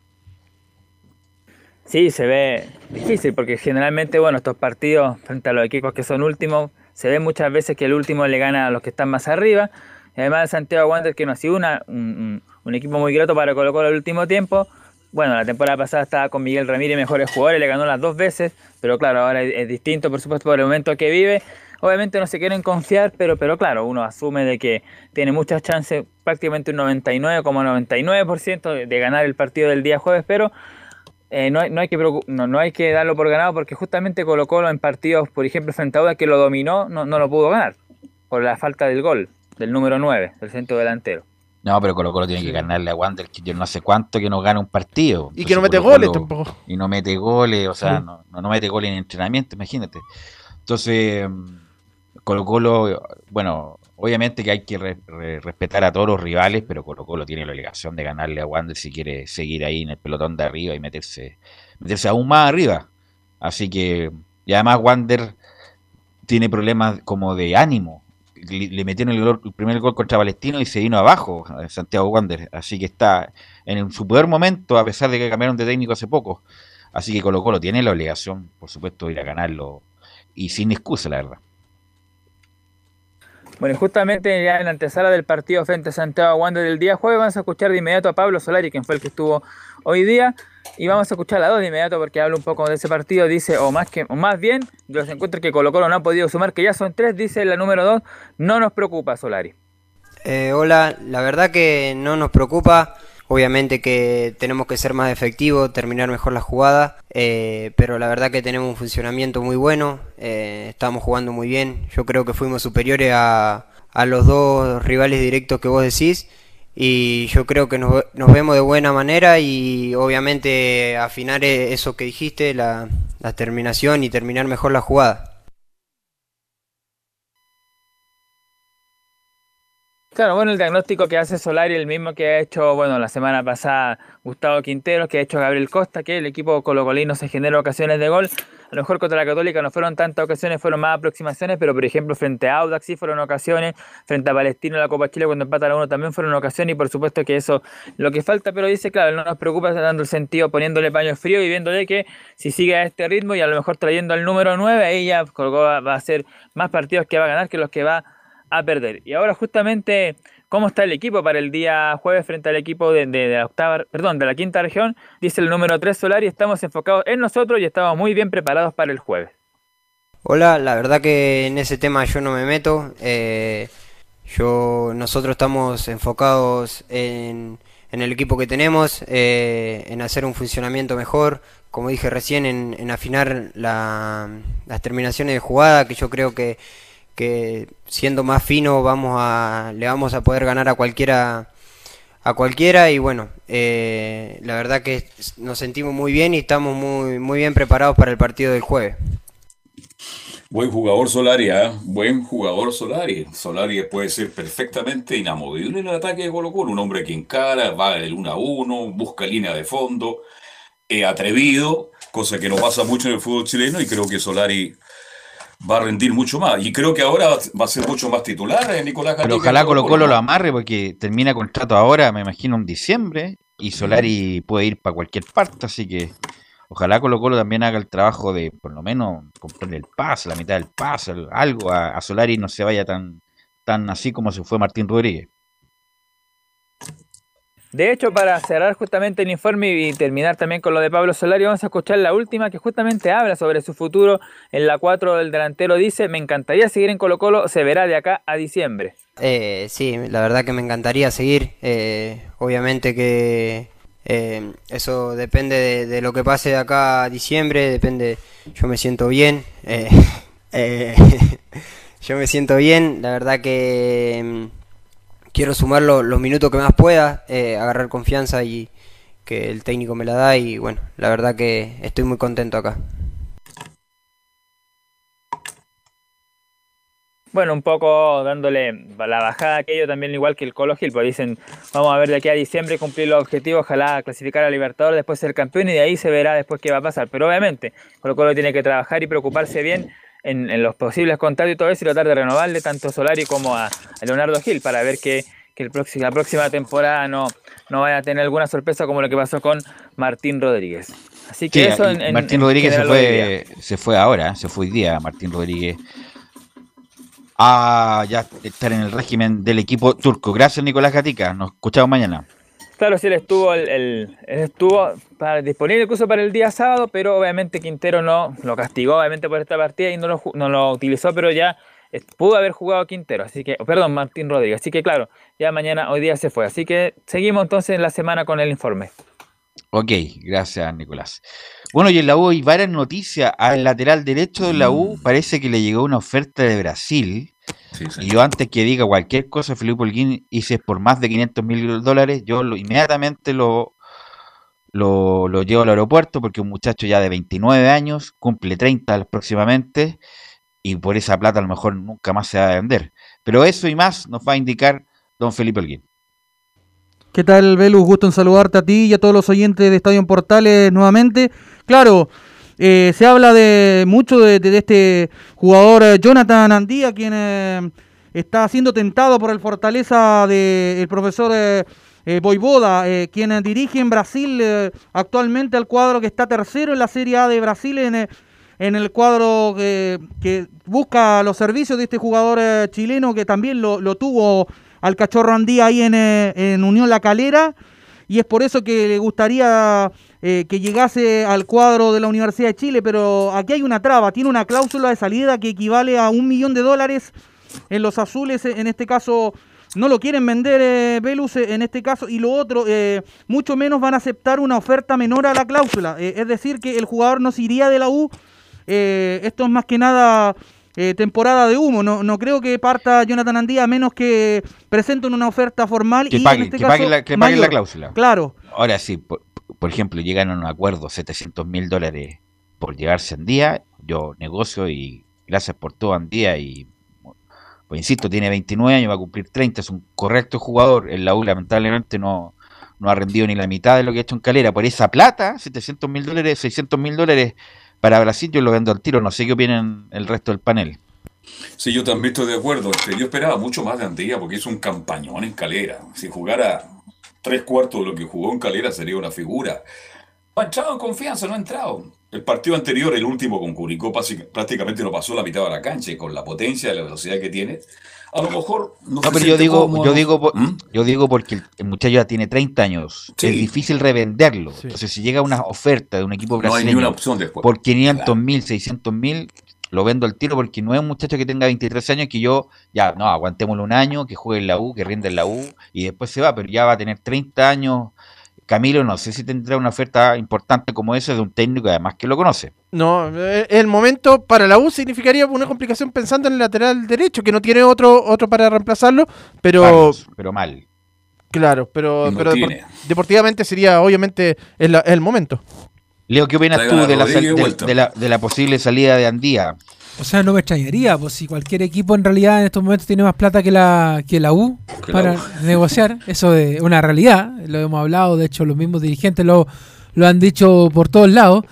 Sí, se ve difícil porque generalmente, bueno, estos partidos frente a los equipos que son últimos, se ve muchas veces que el último le gana a los que están más arriba. Y además Santiago Wander que no ha sido una, un, equipo muy grato para Colo Colo el último tiempo. Bueno, la temporada pasada estaba con Miguel Ramírez, mejores jugadores, le ganó las dos veces, pero claro, ahora es distinto, por supuesto, por el momento que vive. Obviamente no se quieren confiar, pero, pero claro, uno asume de que tiene muchas chances, prácticamente un 99,99% de, de ganar el partido del día jueves, pero eh, no, hay, no, hay que no, no, hay que darlo por ganado porque justamente Colo Colo en partidos, por ejemplo, frente a Auda que lo dominó, no, no lo pudo ganar por la falta del gol del número 9, del centro delantero. No, pero Colo Colo tiene que ganarle a Wander, que yo no sé cuánto que no gana un partido. Y que no mete goles tampoco. Y no mete goles, o sea, no, no, mete goles en entrenamiento, imagínate. Entonces, Colo Colo, bueno, obviamente que hay que respetar a todos los rivales, pero Colo Colo tiene la obligación de ganarle a Wander si quiere seguir ahí en el pelotón de arriba y meterse, meterse aún más arriba. Así que, y además Wander tiene problemas como de ánimo le, metieron el, primer gol contra Palestino y se vino abajo eh, Santiago Wander. Así que está en su peor momento, a pesar de que cambiaron de técnico hace poco. Así que Colo Colo tiene la obligación, por supuesto, de ir a ganarlo y sin excusa, la verdad. Bueno, y justamente ya en la antesala del partido frente a Santiago Wander del día jueves vamos a escuchar de inmediato a Pablo Solari, quien fue el que estuvo hoy día. Y vamos a escuchar a dos de inmediato porque habla un poco de ese partido. Dice, o más, que, o más bien, de los encuentros que Colo Colo no ha podido sumar, que ya son tres, dice la número dos, no nos preocupa Solari. Eh, hola, la verdad que no nos preocupa. Obviamente que tenemos que ser más efectivos, terminar mejor la jugada, eh, pero la verdad que tenemos un funcionamiento muy bueno, eh, estamos jugando muy bien. Yo creo que fuimos superiores a, a los dos rivales directos que vos decís y yo creo que nos, vemos de buena manera y obviamente afinar e, eso que dijiste, la, terminación y terminar mejor la jugada. Claro, bueno, el diagnóstico que hace Solari, el mismo que ha hecho, bueno, la semana pasada Gustavo Quintero, que ha hecho Gabriel Costa, que el equipo colocolino se genera ocasiones de gol. A lo mejor contra la Católica no fueron tantas ocasiones, fueron más aproximaciones, pero por ejemplo frente a Audax sí fueron ocasiones, frente a Palestino en la Copa Chile cuando empatan a uno también fueron ocasiones y por supuesto que eso lo que falta, pero dice, claro, no nos preocupa dando el sentido poniéndole paño frío y viéndole que si sigue a este ritmo y a lo mejor trayendo al número 9, ahí ya va a hacer más partidos que va a ganar que los que va a perder. Y ahora justamente cómo está el equipo para el día jueves frente al equipo de, la octava, perdón, de la quinta región, dice el número 3 Solar y estamos enfocados en nosotros y estamos muy bien preparados para el jueves. Hola, la verdad que en ese tema yo no me meto. Eh, yo, nosotros estamos enfocados en, el equipo que tenemos, eh, en hacer un funcionamiento mejor, como dije recién, en, afinar las terminaciones de jugada, que yo creo que que siendo más fino vamos a le vamos a poder ganar a cualquiera a cualquiera y bueno eh, la verdad que nos sentimos muy bien y estamos muy muy bien preparados para el partido del jueves Buen jugador Solari, ¿eh? buen jugador Solari. Solari puede ser perfectamente inamovible en el ataque de Colo Colo. Un hombre que encara, va del 1 a 1, busca línea de fondo, eh, atrevido, cosa que no pasa mucho en el fútbol chileno y creo que Solari va a rendir mucho más. Y creo que ahora va a ser mucho más titular eh, Nicolás Pero ojalá Colo Colo lo amarre porque termina contrato ahora, me imagino, en diciembre. Y Solari puede ir para cualquier parte, así que ojalá Colo Colo también haga el trabajo de por lo menos comprarle el pase, la mitad del pase, algo a, a Solari no se vaya tan, tan así como se fue Martín Rodríguez. De hecho, para cerrar justamente el informe y terminar también con lo de Pablo Solari, vamos a escuchar la última que justamente habla sobre su futuro. En la 4 del delantero dice, me encantaría seguir en Colo Colo, se verá de acá a diciembre. Eh, sí, la verdad que me encantaría seguir. Eh, obviamente que eh, eso depende de, de, lo que pase de acá a diciembre, depende, yo me siento bien. yo me siento bien, la verdad que quiero sumar los minutos que más pueda, eh, agarrar confianza y que el técnico me la da y bueno, la verdad que estoy muy contento acá. Bueno, un poco dándole la bajada a aquello también igual que el Colo Gil, pues dicen, vamos a ver de aquí a diciembre cumplir los objetivos, ojalá clasificar a Libertadores, después ser campeón y de ahí se verá después qué va a pasar. Pero obviamente, Colo Colo tiene que trabajar y preocuparse bien en, los posibles contratos y todo eso y tratar de renovarle tanto a Solari como a, Leonardo Gil para ver que, el próximo, la próxima temporada no, no vaya a tener alguna sorpresa como lo que pasó con Martín Rodríguez. Así que eso en, Martín Rodríguez se fue, se fue ahora, se fue hoy día Martín Rodríguez a ya estar en el régimen del equipo turco. Gracias Nicolás Gatica, nos escuchamos mañana. Claro, sí, él estuvo, el, estuvo para, disponible incluso para el día sábado, pero obviamente Quintero no lo castigó obviamente por esta partida y no lo, no lo utilizó, pero ya pudo haber jugado Quintero, así que, perdón, Martín Rodríguez. Así que claro, ya mañana, hoy día se fue. Así que seguimos entonces en la semana con el informe. Ok, gracias Nicolás. Bueno, y en la U hay varias noticias. Al lateral derecho de la U Mm. parece que le llegó una oferta de Brasil. Y yo antes que diga cualquier cosa, Felipe Holguín, y si es por más de 500 mil dólares, yo lo, inmediatamente lo, lo, lo llevo al aeropuerto porque un muchacho ya de 29 años, cumple 30 próximamente, y por esa plata a lo mejor nunca más se va a vender. Pero eso y más nos va a indicar don Felipe Holguín. ¿Qué tal, Velus? Gusto en saludarte a ti y a todos los oyentes de Estadio en Portales nuevamente. Claro, eh, se habla de mucho de, de- de este jugador eh, Jonathan Andía, quien eh, está siendo tentado por el Fortaleza del profesor eh, Voivoda, eh, quien dirige en Brasil actualmente al cuadro que está tercero en la Serie A de Brasil en, en el cuadro que, busca los servicios de este jugador chileno que también lo, lo tuvo al cachorro Andía ahí en, en Unión La Calera. Y es por eso que le gustaría eh, que llegase al cuadro de la Universidad de Chile, pero aquí hay una traba, tiene una cláusula de salida que equivale a un millón de dólares en los azules, en este caso no lo quieren vender eh, Velus eh, en este caso y lo otro, eh, mucho menos van a aceptar una oferta menor a la cláusula, Eh, es decir que el jugador no se iría de la U, Eh, esto es más que nada temporada de humo, no, no creo que parta Jonathan Andía a menos que presenten una oferta formal Que y paguen, en este que caso paguen la, que paguen la cláusula. Claro. Ahora sí, por, por ejemplo, llegan a un acuerdo 700 mil dólares por llegarse en día, yo negocio y gracias por todo Andía y pues insisto, tiene 29 años, va a cumplir 30, es un correcto jugador, en la U lamentablemente no, no ha rendido ni la mitad de lo que ha hecho en Calera, por esa plata, 700 mil dólares, 600 mil dólares para Brasil, yo lo vendo al tiro, no sé qué opinan el resto del panel. Sí, yo también estoy de acuerdo. Este, yo esperaba mucho más de Andía porque hizo un campañón en Calera. Si jugara tres cuartos de lo que jugó en Calera sería una figura. Ha entrado en confianza, no ha entrado. El partido anterior, el último con Curicó, prácticamente no pasó la mitad de la cancha y con la potencia y la velocidad que tiene. A lo mejor no, No, se pero yo digo, yo digo, por- yo digo porque el, muchacho ya tiene 30 años. Sí. Es difícil revenderlo. Entonces, si llega una oferta de un equipo No hay brasileño ni una opción después. por 500 mil, 600 mil, lo vendo al tiro porque no es un muchacho que tenga 23 años que yo, ya, no, aguantémoslo un año, que juegue en la U, que rinde en la U y después se va, pero ya va a tener 30 años. Camilo, no sé si tendrá una oferta importante como esa de un técnico además que lo conoce. No, eh, el momento para la U significaría una complicación pensando en el lateral derecho, que no tiene otro otro para reemplazarlo, pero pero mal. claro, pero, No pero deportivamente sería obviamente el, el momento. Leo, ¿qué opinas tú a de la, de la, de la posible salida de Andía? O sea, no me extrañaría, pues si cualquier equipo en realidad en estos momentos tiene más plata que la, que la U Que la para U. negociar, eso es una realidad, lo hemos hablado, de hecho los mismos dirigentes lo, lo han dicho por todos lados.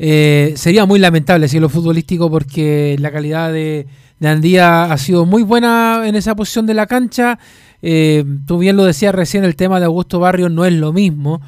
Eh, sería muy lamentable si lo futbolístico porque la calidad de, de Andía ha sido muy buena en esa posición de la cancha. Eh, tú bien lo decías recién, el tema de Augusto Barrios no es lo mismo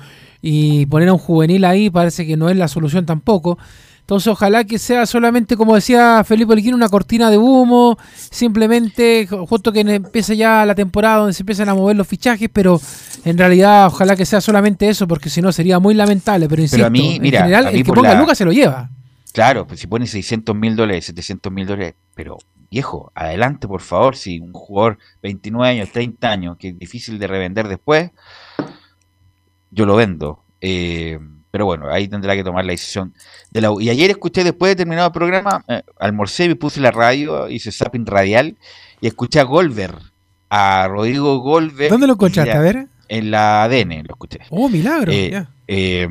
y poner a un juvenil ahí parece que no es la solución tampoco. Entonces ojalá que sea solamente, como decía Felipe Olguín, una cortina de humo, simplemente ju- justo que empiece ya la temporada donde se empiezan a mover los fichajes, pero en realidad ojalá que sea solamente eso, porque si no sería muy lamentable, pero insisto, Pero a mí, mira, en general a mí el que ponga la- Lucas se lo lleva. Claro, pues si pone 600 mil dólares, 700 mil dólares, pero viejo, adelante por favor, si un jugador 29 años, 30 años, que es difícil de revender después, yo lo vendo. Eh, pero bueno, ahí tendrá que tomar la decisión de la U. Y ayer escuché, después de terminado el programa, eh, almorcé y puse la radio, hice zapping radial, y escuché a Golver, a Rodrigo Golver. ¿Dónde lo escuchaste? A ver. En la ADN lo escuché. Oh, milagro. Eh, eh,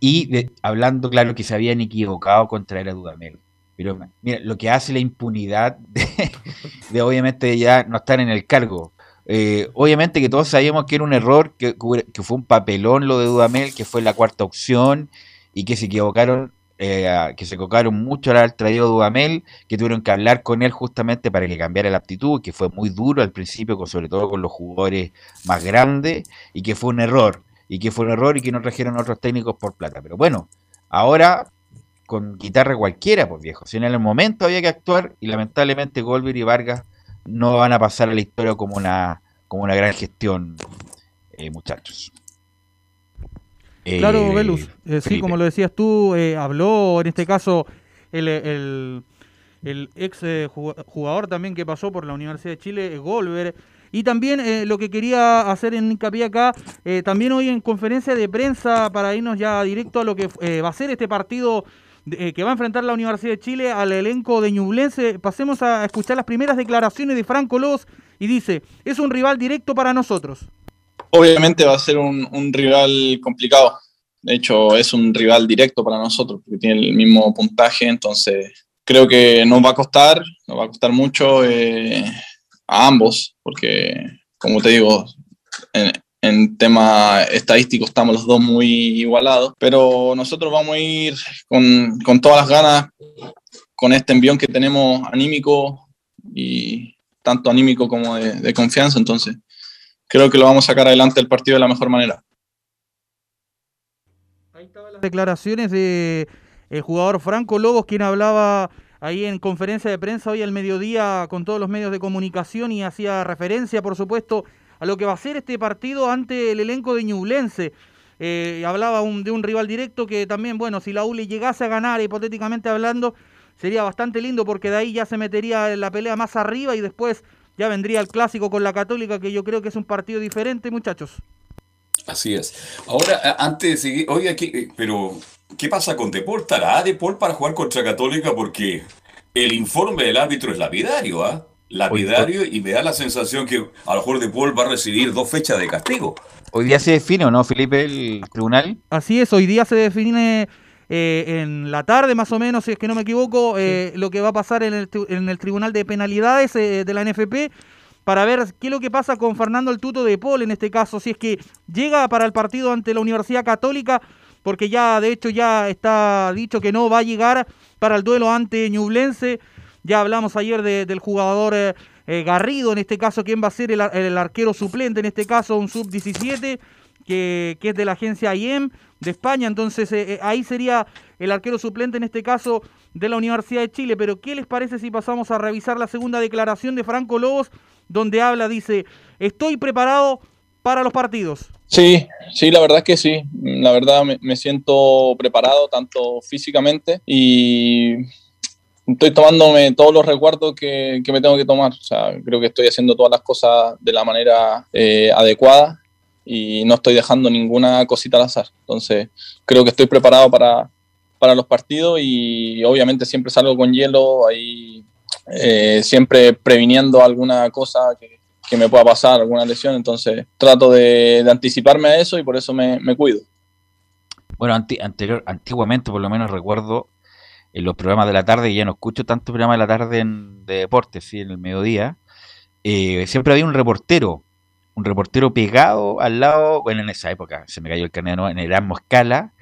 y de- hablando, claro, que se habían equivocado con traer a Dudamel. Pero mira, lo que hace la impunidad de, de obviamente ya no estar en el cargo. Eh, obviamente que todos sabíamos que era un error, que, fue un papelón lo de Dudamel, que fue la cuarta opción y que se equivocaron, eh, que se equivocaron mucho al traído Dudamel, que tuvieron que hablar con él justamente para que cambiara la actitud, que fue muy duro al principio, con, sobre todo con los jugadores más grandes, y que fue un error, y que fue un error y que no trajeron otros técnicos por plata. Pero bueno, ahora con guitarra cualquiera, pues viejo. Si en el momento había que actuar y lamentablemente Golver y Vargas no van a pasar a la historia como una, como una gran gestión, eh, muchachos. Eh, Claro, Velus. Eh, sí, como lo decías tú, eh, habló en este caso el, el, el ex eh, jug- jugador también que pasó por la Universidad de Chile, eh, Golver, Y también eh, lo que quería hacer en hincapié acá, eh, también hoy en conferencia de prensa, para irnos ya directo a lo que eh, va a ser este partido eh, que va a enfrentar la Universidad de Chile al elenco de Ñublense, pasemos a escuchar las primeras declaraciones de Franco Lobos y dice, es un rival directo para nosotros. Obviamente va a ser un, rival complicado. De hecho, es un rival directo para nosotros, porque tiene el mismo puntaje, entonces creo que nos va a costar, nos va a costar mucho eh, a ambos, porque, como te digo, en, en tema estadístico estamos los dos muy igualados, pero nosotros vamos a ir con, con todas las ganas, con este envión que tenemos anímico y tanto anímico como de, de confianza, entonces creo que lo vamos a sacar adelante el partido de la mejor manera. Las declaraciones de el jugador Franco Lobos, quien hablaba ahí en conferencia de prensa hoy al mediodía con todos los medios de comunicación y hacía referencia, por supuesto, a lo que va a ser este partido ante el elenco de Ñublense. Eh, hablaba un- de un rival directo que también, bueno, si la U le llegase a ganar, hipotéticamente hablando, sería bastante lindo porque de ahí ya se metería la pelea más arriba y después ya vendría el clásico con la Católica, que yo creo que es un partido diferente, muchachos. Así es. Ahora, antes de seguir, aquí, eh, pero ¿qué pasa con Depol? ¿Estará Depol para jugar contra Católica? Porque el informe del árbitro es lapidario, ¿ah? Lapidario y me da la sensación que a lo mejor Depol va a recibir dos fechas de castigo. Hoy día se define, ¿o no, Felipe, el tribunal? Así es, hoy día se define eh, en la tarde más o menos, si es que no me equivoco, eh, lo que va a pasar en el, en el Tribunal de Penalidades eh, de la NFP para ver qué es lo que pasa con Fernando el Tuto de Paul en este caso, si es que llega para el partido ante la Universidad Católica, porque ya de hecho ya está dicho que no va a llegar para el duelo ante Ñublense. Ya hablamos ayer de- del jugador eh, eh, Garrido, en este caso, quién va a ser el, ar- el arquero suplente, en este caso un sub-17 que, que es de la agencia IEM de España, entonces eh, ahí sería el arquero suplente en este caso de la Universidad de Chile. Pero ¿qué les parece si pasamos a revisar la segunda declaración de Franco Lobos, donde habla, dice, estoy preparado para los partidos? Sí, sí, la verdad es que sí. La verdad me siento preparado tanto físicamente y estoy tomándome todos los recuerdos que, que me tengo que tomar. O sea, creo que estoy haciendo todas las cosas de la manera eh, adecuada y no estoy dejando ninguna cosita al azar. Entonces, creo que estoy preparado para, para los partidos y obviamente siempre salgo con hielo ahí, eh, siempre previniendo alguna cosa que, que me pueda pasar, alguna lesión. Entonces, trato de, anticiparme a eso y por eso me, me cuido. Bueno, anti- anterior, antiguamente, por lo menos recuerdo en los programas de la tarde, y ya no escucho tanto programa de la tarde en, de deportes, sí, en el mediodía, eh, siempre había un reportero, un reportero pegado al lado, bueno, en esa época se me cayó el carnet, ¿no? en Erasmo Escala,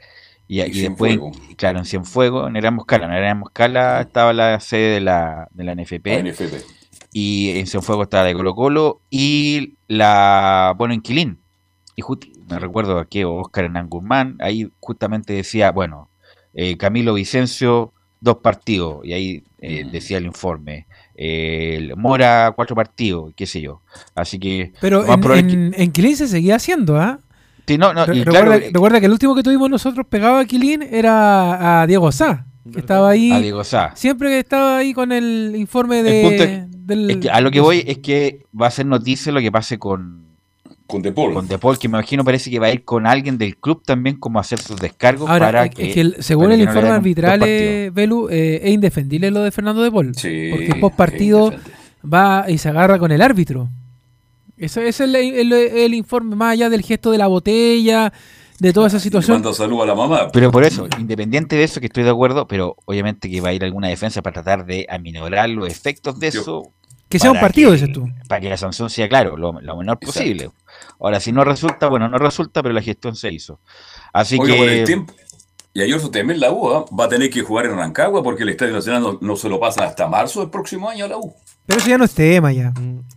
y, y después, Cienfuegos. claro, en Cienfuegos, en Erasmo Escala, en Erasmo Escala estaba la sede de la, de la NFP, La NFP. y en Cienfuegos estaba la de Colo Colo, y la, bueno, en Quilín, y just- me recuerdo que Oscar Hernán Guzmán, ahí justamente decía, bueno, eh, Camilo Vicencio, dos partidos, y ahí eh, decía el informe. eh, el Mora, cuatro partidos, qué sé yo. Así que. Pero en, que- en, en Quilín se seguía haciendo, ¿ah? Sí, no, no, Re- y recuerda, claro, eh, recuerda que el último que tuvimos nosotros pegado a Quilín era a Diego Sá, que estaba ahí. A Diego Sá. Siempre que estaba ahí con el informe de. es, del- es que a lo que voy es que va a ser noticia lo que pase con. Con Depol. Con Depol, que me imagino parece que va a ir con alguien del club también, como a hacer sus descargos Ahora, para es que. que el- según para el que no informe dos arbitral, partidos. eh, Belu, eh, es indefendible lo de Fernando de Paul. Sí, porque post partido va y se agarra con el árbitro. Eso, ese es el, el- el informe, más allá del gesto de la botella, de toda esa situación. manda salud a la mamá. Pero por eso, independiente de eso, que estoy de acuerdo, pero obviamente que va a ir alguna defensa para tratar de aminorar los efectos de eso. Que sea un para partido, que- dices tú. Para que la sanción sea, claro, lo, lo menor posible. Ahora, si no resulta, bueno, no resulta, pero la gestión se hizo. Así Oye, que. por el tiempo. Y ayer también la U ¿ah? va a tener que jugar en Rancagua porque el Estadio Nacional no, no se lo pasa hasta marzo del próximo año a la U. Pero eso ya no es tema, ya.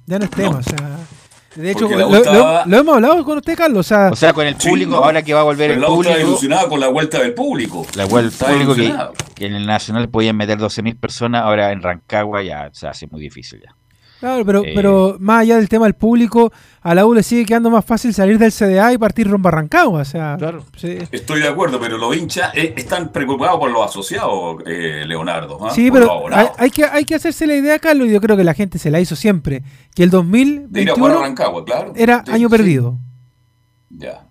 Ya no es tema, o sea. De hecho, lo, U lo- estaba- lo hemos hablado con usted, Carlos. O sea, O sea, con el Sí, público, ¿no? ahora que va a volver Pero el la U está público. ilusionada con la vuelta del público. La vuelta Está del público que, ilusionado. que en el Nacional podían meter 12.000 personas, ahora en Rancagua ya se hace muy difícil ya. Claro, pero, Eh, pero más allá del tema del público, a la U le sigue quedando más fácil salir del CDA y partir rumbo a Rancagua. O sea, sí. Estoy de acuerdo, pero los hinchas eh, están preocupados por los asociados, eh, Leonardo. ¿ah? Sí, pero hay, que, hay que hacerse la idea, Carlos, y yo creo que la gente se la hizo siempre, que el De ir a jugar a 2021 Rancagua, claro. era Sí, año sí. perdido. Ya.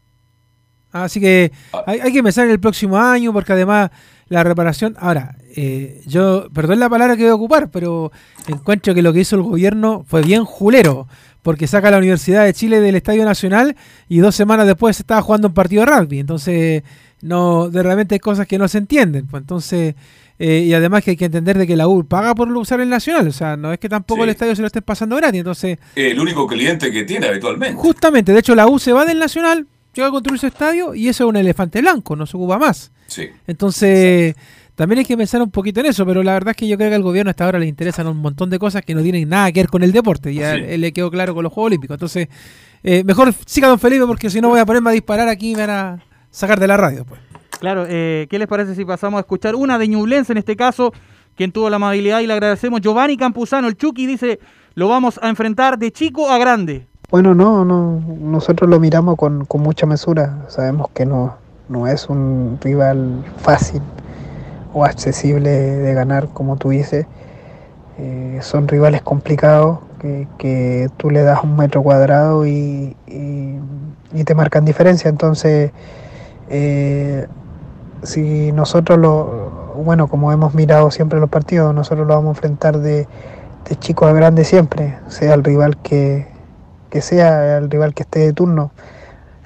Así que Ah. hay, hay que pensar en el próximo año, porque además la reparación. Ahora, eh, yo, perdón la palabra que voy a ocupar, pero encuentro que lo que hizo el gobierno fue bien julero, porque saca a la Universidad de Chile del Estadio Nacional y dos semanas después estaba jugando un partido de rugby. Entonces, no, de repente hay cosas que no se entienden. Pues entonces, eh, y además que hay que entender de que la U paga por usar el Nacional, o sea, no es que tampoco Sí. el estadio se lo estén pasando gratis. Entonces, El único cliente que tiene habitualmente. Justamente, de hecho la U se va del Nacional, llega a construir su estadio y eso es un elefante blanco, no se ocupa más. Sí. Entonces, también hay que pensar un poquito en eso, pero la verdad es que yo creo que al gobierno hasta ahora le interesan un montón de cosas que no tienen nada que ver con el deporte, ya Sí. él le quedó claro con los Juegos Olímpicos. Entonces, eh, mejor siga don Felipe porque si no voy a ponerme a disparar aquí y me van a sacar de la radio. Pues. Claro, eh, ¿qué les parece si pasamos a escuchar una de Ñublense en este caso, quien tuvo la amabilidad y le agradecemos? Giovanni Campuzano, el Chucky, dice, lo vamos a enfrentar de chico a grande. Bueno, no, no, nosotros lo miramos con, con mucha mesura. Sabemos que no, no es un rival fácil o accesible de ganar, como tú dices. Eh, son rivales complicados que, que tú le das un metro cuadrado y, y- te marcan diferencia. Entonces, eh, si nosotros lo, bueno, como hemos mirado siempre los partidos, nosotros lo vamos a enfrentar de, de chicos a grandes siempre, sea el rival que, que sea, el rival que esté de turno.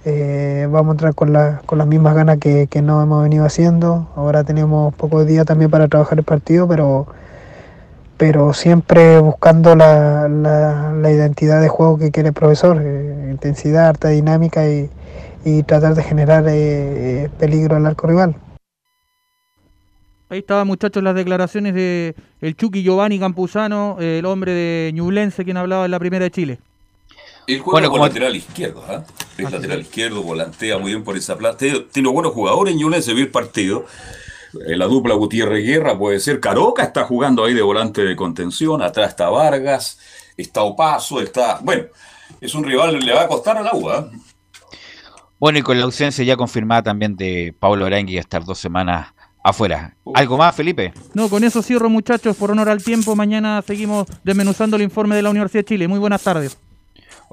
Eh, vamos a entrar con, la- con las mismas ganas que, que no hemos venido haciendo. Ahora tenemos pocos días también para trabajar el partido, pero, pero siempre buscando la, la- la identidad de juego que quiere el profesor, eh, intensidad, harta dinámica y, y tratar de generar eh, peligro al arco rival. Ahí estaban muchachos las declaraciones de el Chucky Giovanni Campuzano, el hombre de Ñublense, quien hablaba en la primera de Chile. Él juega Bueno, como como- lateral izquierdo, ¿ah? Es lateral izquierdo, volantea muy bien por esa plaza. Tiene, buenos jugadores en vi el partido. Eh, la dupla Gutiérrez Guerra puede ser. Caroca está jugando ahí de volante de contención. Atrás está Vargas, está Opaso, está. Bueno, es un rival, le va a costar a la U, ¿ah? Bueno, y con la ausencia ya confirmada también de Pablo Arangui, estar dos semanas afuera. ¿Algo más, Felipe? No, con eso cierro muchachos, por honor al tiempo. Mañana seguimos desmenuzando el informe de la Universidad de Chile. Muy buenas tardes.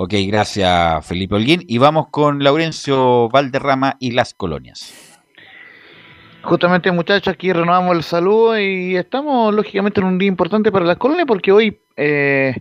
Ok, gracias, Felipe Holguín. Y vamos con Laurencio Valderrama y las colonias. Justamente muchachos, aquí renovamos el saludo y estamos lógicamente en un día importante para las colonias porque hoy eh,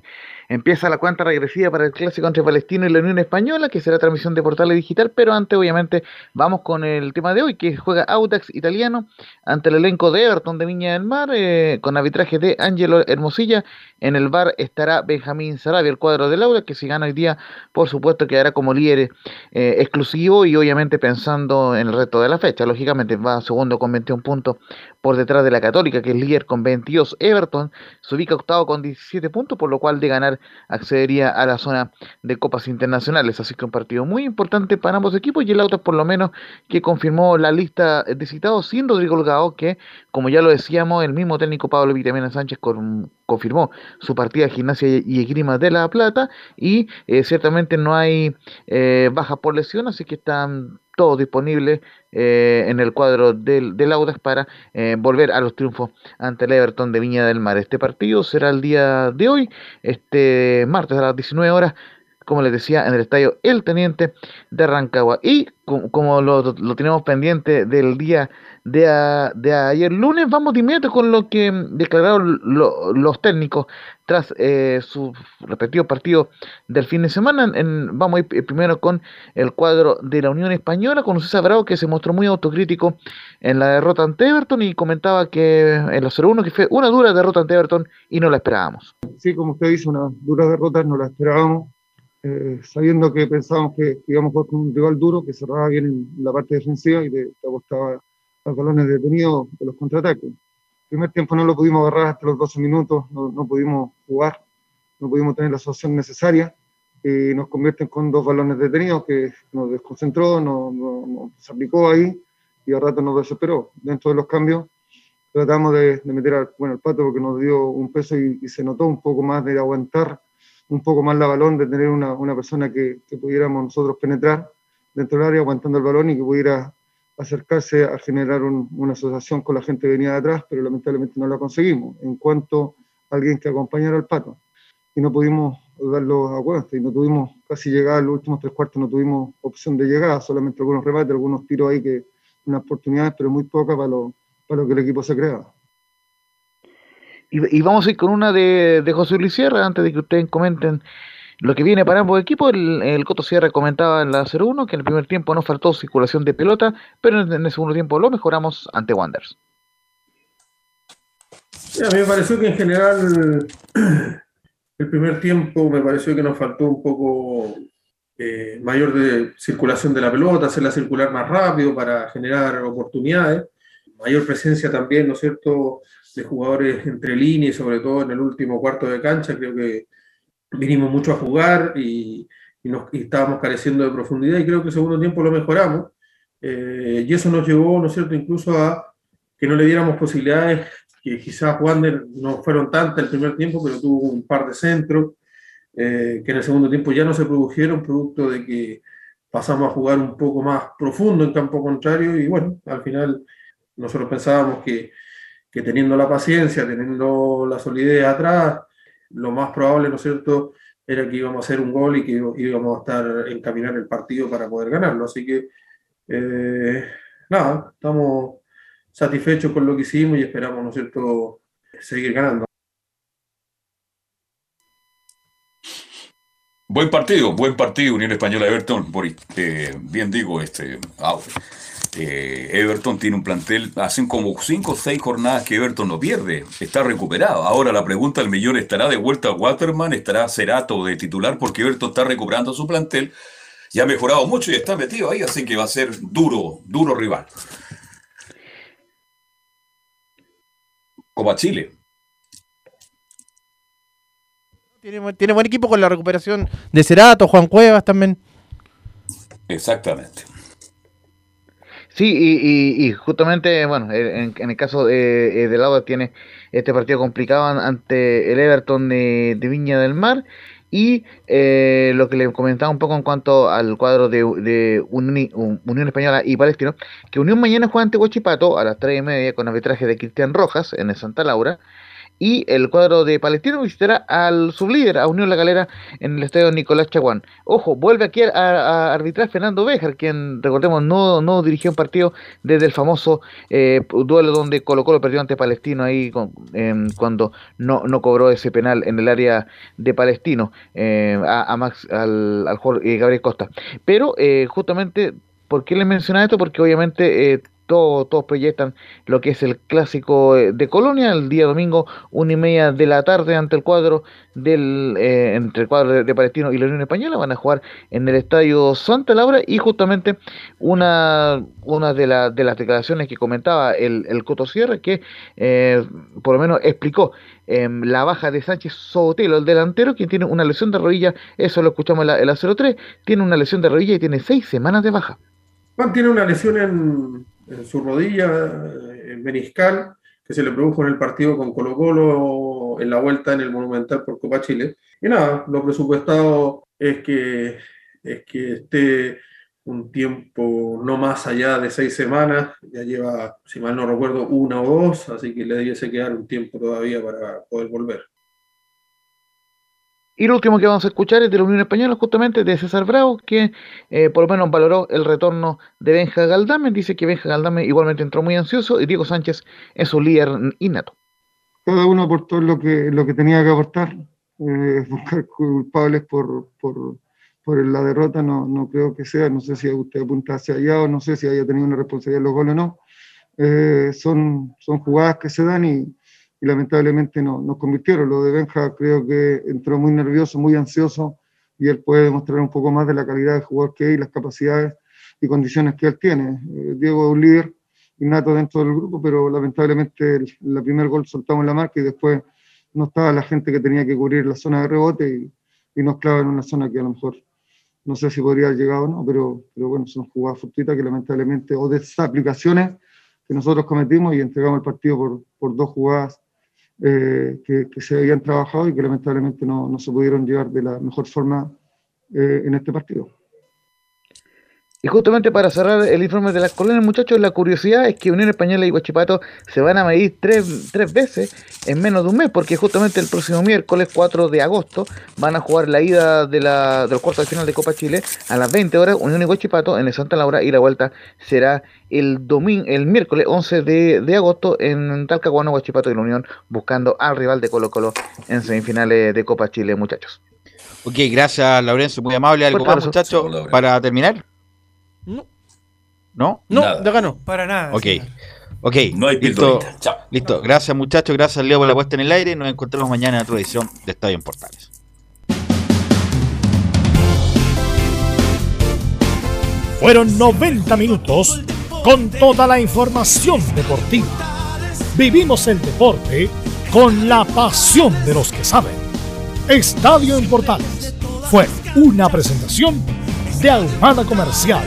empieza la cuenta regresiva para el clásico entre Palestino y la Unión Española, que será transmisión de portales digital, pero antes obviamente vamos con el tema de hoy, que juega Audax italiano ante el elenco de Everton de Viña del Mar, eh, con arbitraje de Angelo Hermosilla, en el bar estará Benjamín Sarabia, el cuadro del Audax, que si gana hoy día, por supuesto quedará como líder eh, exclusivo y obviamente pensando en el resto de la fecha, lógicamente va segundo con 21 puntos por detrás de la Católica, que es líder con 22. Everton se ubica octavo con 17 puntos, por lo cual de ganar accedería a la zona de copas internacionales. Así que un partido muy importante para ambos equipos y el Auto por lo menos que confirmó la lista de citados sin Rodrigo Holgado, que como ya lo decíamos, el mismo técnico Pablo Vitamina Sánchez con- confirmó su partida de gimnasia y esgrima de La Plata y eh, ciertamente no hay eh, bajas por lesión, así que están todos disponibles eh, en el cuadro del, del Audax para eh, volver a los triunfos ante el Everton de Viña del Mar. Este partido será el día de hoy, este martes a las 19 horas, como les decía, en el estadio El Teniente de Rancagua. Y co- como lo, lo tenemos pendiente del día de, ayer lunes, vamos de inmediato con lo que declararon lo- los técnicos tras eh, sus respectivos partidos del fin de semana. Vamos a ir eh, primero con el cuadro de la Unión Española, con César Bravo, que se mostró muy autocrítico en la derrota ante Everton y comentaba que en los 0-1 que fue una dura derrota ante Everton y no la esperábamos. Sí, como usted dice, una dura derrota, no la esperábamos, eh, sabiendo que pensábamos que íbamos jugar con un rival duro, que cerraba bien en la parte defensiva y te, te apostaba a balones detenidos de los contraataques. El primer tiempo no lo pudimos agarrar hasta los 12 minutos, no, no pudimos jugar, no pudimos tener la asociación necesaria y nos convierten con dos balones detenidos que nos desconcentró, no, no- no se aplicó ahí y al rato nos desesperó. Dentro de los cambios tratamos de, de meter al, bueno, al pato porque nos dio un peso y, y se notó un poco más de aguantar un poco más la balón, de tener una, una persona que, que, pudiéramos nosotros penetrar dentro del área aguantando el balón y que pudiera acercarse a generar un, una asociación con la gente que venía de atrás, pero lamentablemente no la conseguimos. En cuanto a alguien que acompañara al pato, y no pudimos darlo a cuenta, y no tuvimos casi llegada, los últimos tres cuartos no tuvimos opción de llegada, solamente algunos rebates, algunos tiros ahí que, unas oportunidades, pero muy pocas para lo, para lo que el equipo se crea. Y, vamos a ir con una de, de, José Luis Sierra, antes de que ustedes comenten lo que viene para ambos equipos. El, el Coto Sierra comentaba en la 0-1 que en el primer tiempo no faltó circulación de pelota, pero en, el segundo tiempo lo mejoramos ante Wanderers. Sí, a mí me pareció que en general el primer tiempo me pareció que nos faltó un poco eh, mayor de circulación de la pelota, hacerla circular más rápido para generar oportunidades, mayor presencia también, ¿no es cierto?, de jugadores entre líneas, sobre todo en el último cuarto de cancha, creo que vinimos mucho a jugar y, y, nos, y estábamos careciendo de profundidad y creo que el segundo tiempo lo mejoramos eh, y eso nos llevó, ¿no es cierto?, incluso a que no le diéramos posibilidades que quizás Wander no fueron tantas el primer tiempo, pero tuvo un par de centros, eh, que en el segundo tiempo ya no se produjeron, producto de que pasamos a jugar un poco más profundo en campo contrario y bueno, al final nosotros pensábamos que, que teniendo la paciencia, teniendo la solidez atrás, lo más probable, ¿no es cierto?, era que íbamos a hacer un gol y que íbamos a estar encaminar el partido para poder ganarlo. Así que, eh, nada, estamos satisfechos con lo que hicimos y esperamos, ¿no es cierto?, seguir ganando. Buen partido, buen partido, Unión Española Everton. Por, eh, bien digo, este, eh, Everton tiene un plantel, hacen como 5 o 6 jornadas que Everton no pierde, está recuperado. Ahora la pregunta del millón, ¿estará de vuelta Waterman? ¿Estará Cerato de titular? Porque Everton está recuperando su plantel y ha mejorado mucho y está metido ahí, así que va a ser duro, duro rival. Como a Chile. Tiene, tiene, buen equipo con la recuperación de Cerato, Juan Cuevas también. Exactamente. Sí, y, y, y justamente, bueno, en, en el caso de, de Lauda tiene este partido complicado ante el Everton de, de Viña del Mar. Y eh, lo que le comentaba un poco en cuanto al cuadro de, de Uni, Unión Española y Palestino, que Unión mañana juega ante Huachipato a las 3 y media con arbitraje de Cristian Rojas en el Santa Laura y el cuadro de Palestino visitará al sublíder, a Unión La Galera, en el estadio Nicolás Chaguán. Ojo, vuelve aquí a, a arbitrar Fernando Béjar, quien, recordemos, no, no dirigió un partido desde el famoso eh, duelo donde Colo Colo perdió ante Palestino ahí con, eh, cuando no, no cobró ese penal en el área de Palestino eh, a, Max, al, al jugador Gabriel Costa. Pero justamente, ¿por qué les mencionaba esto? Porque obviamente todos, todos proyectan lo que es el clásico de Colonia, el día domingo, una y media de la tarde, ante el cuadro del eh, entre el cuadro de, Palestino y la Unión Española, van a jugar en el estadio Santa Laura y justamente una, una de, la, de las declaraciones que comentaba el, el Coto Sierra, que eh, por lo menos explicó eh, la baja de Sánchez Sotelo, el delantero, quien tiene una lesión de rodilla, eso lo escuchamos en la, en la 03, tiene una lesión de rodilla y tiene seis semanas de baja. Juan tiene una lesión en, en su rodilla, en meniscal, que se le produjo en el partido con Colo Colo en la vuelta en el Monumental por Copa Chile. Y nada, lo presupuestado es que, es que esté un tiempo no más allá de seis semanas, ya lleva, si mal no recuerdo, una o dos, así que le debiese quedar un tiempo todavía para poder volver. Y lo último que vamos a escuchar es de la Unión Española, justamente de César Bravo, que eh, por lo menos valoró el retorno de Benja Galdame. Dice que Benja Galdame igualmente entró muy ansioso y Diego Sánchez es su líder innato. Cada uno aportó lo que, lo que tenía que aportar. Eh, buscar culpables por, por, por, la derrota no, no creo que sea. No sé si usted apunta hacia allá o no sé si haya tenido una responsabilidad en los goles o no. Eh, son, son jugadas que se dan y y lamentablemente no, nos convirtieron. Lo de Benja creo que entró muy nervioso, muy ansioso y él puede demostrar un poco más de la calidad de jugador que hay, las capacidades y condiciones que él tiene. Eh, Diego es un líder innato dentro del grupo, pero lamentablemente el, primer gol soltamos la marca y después no estaba la gente que tenía que cubrir la zona de rebote y, y nos clava en una zona que a lo mejor no sé si podría haber llegado o no, pero, pero bueno, son jugadas fortuitas que lamentablemente, o de esas aplicaciones que nosotros cometimos y entregamos el partido por, por dos jugadas eh, que, que, se habían trabajado y que lamentablemente no, no se pudieron llevar de la mejor forma eh, en este partido. Y justamente para cerrar el informe de las colonias, muchachos, la curiosidad es que Unión Española y Guachipato se van a medir tres, tres veces en menos de un mes, porque justamente el próximo miércoles 4 de agosto van a jugar la ida de, la, de los cuartos de final de Copa Chile a las 20 horas, Unión y Guachipato en el Santa Laura, y la vuelta será el domingo, el miércoles 11 de, de agosto en Talcahuano, Guachipato y la Unión, buscando al rival de Colo Colo en semifinales de Copa Chile, muchachos. Ok, gracias, Laurencio, muy amable. ¿Algo más, muchachos, para terminar? No. ¿No? No, de acá no. Para nada. Ok. Ok, No hay listo. Chao. Listo. Gracias, muchachos. Gracias, Leo, por la puesta en el aire. Nos encontramos mañana en otra edición de Estadio en Portales. Fueron 90 minutos con toda la información deportiva. Vivimos el deporte con la pasión de los que saben. Estadio en Portales fue una presentación de Almada Comercial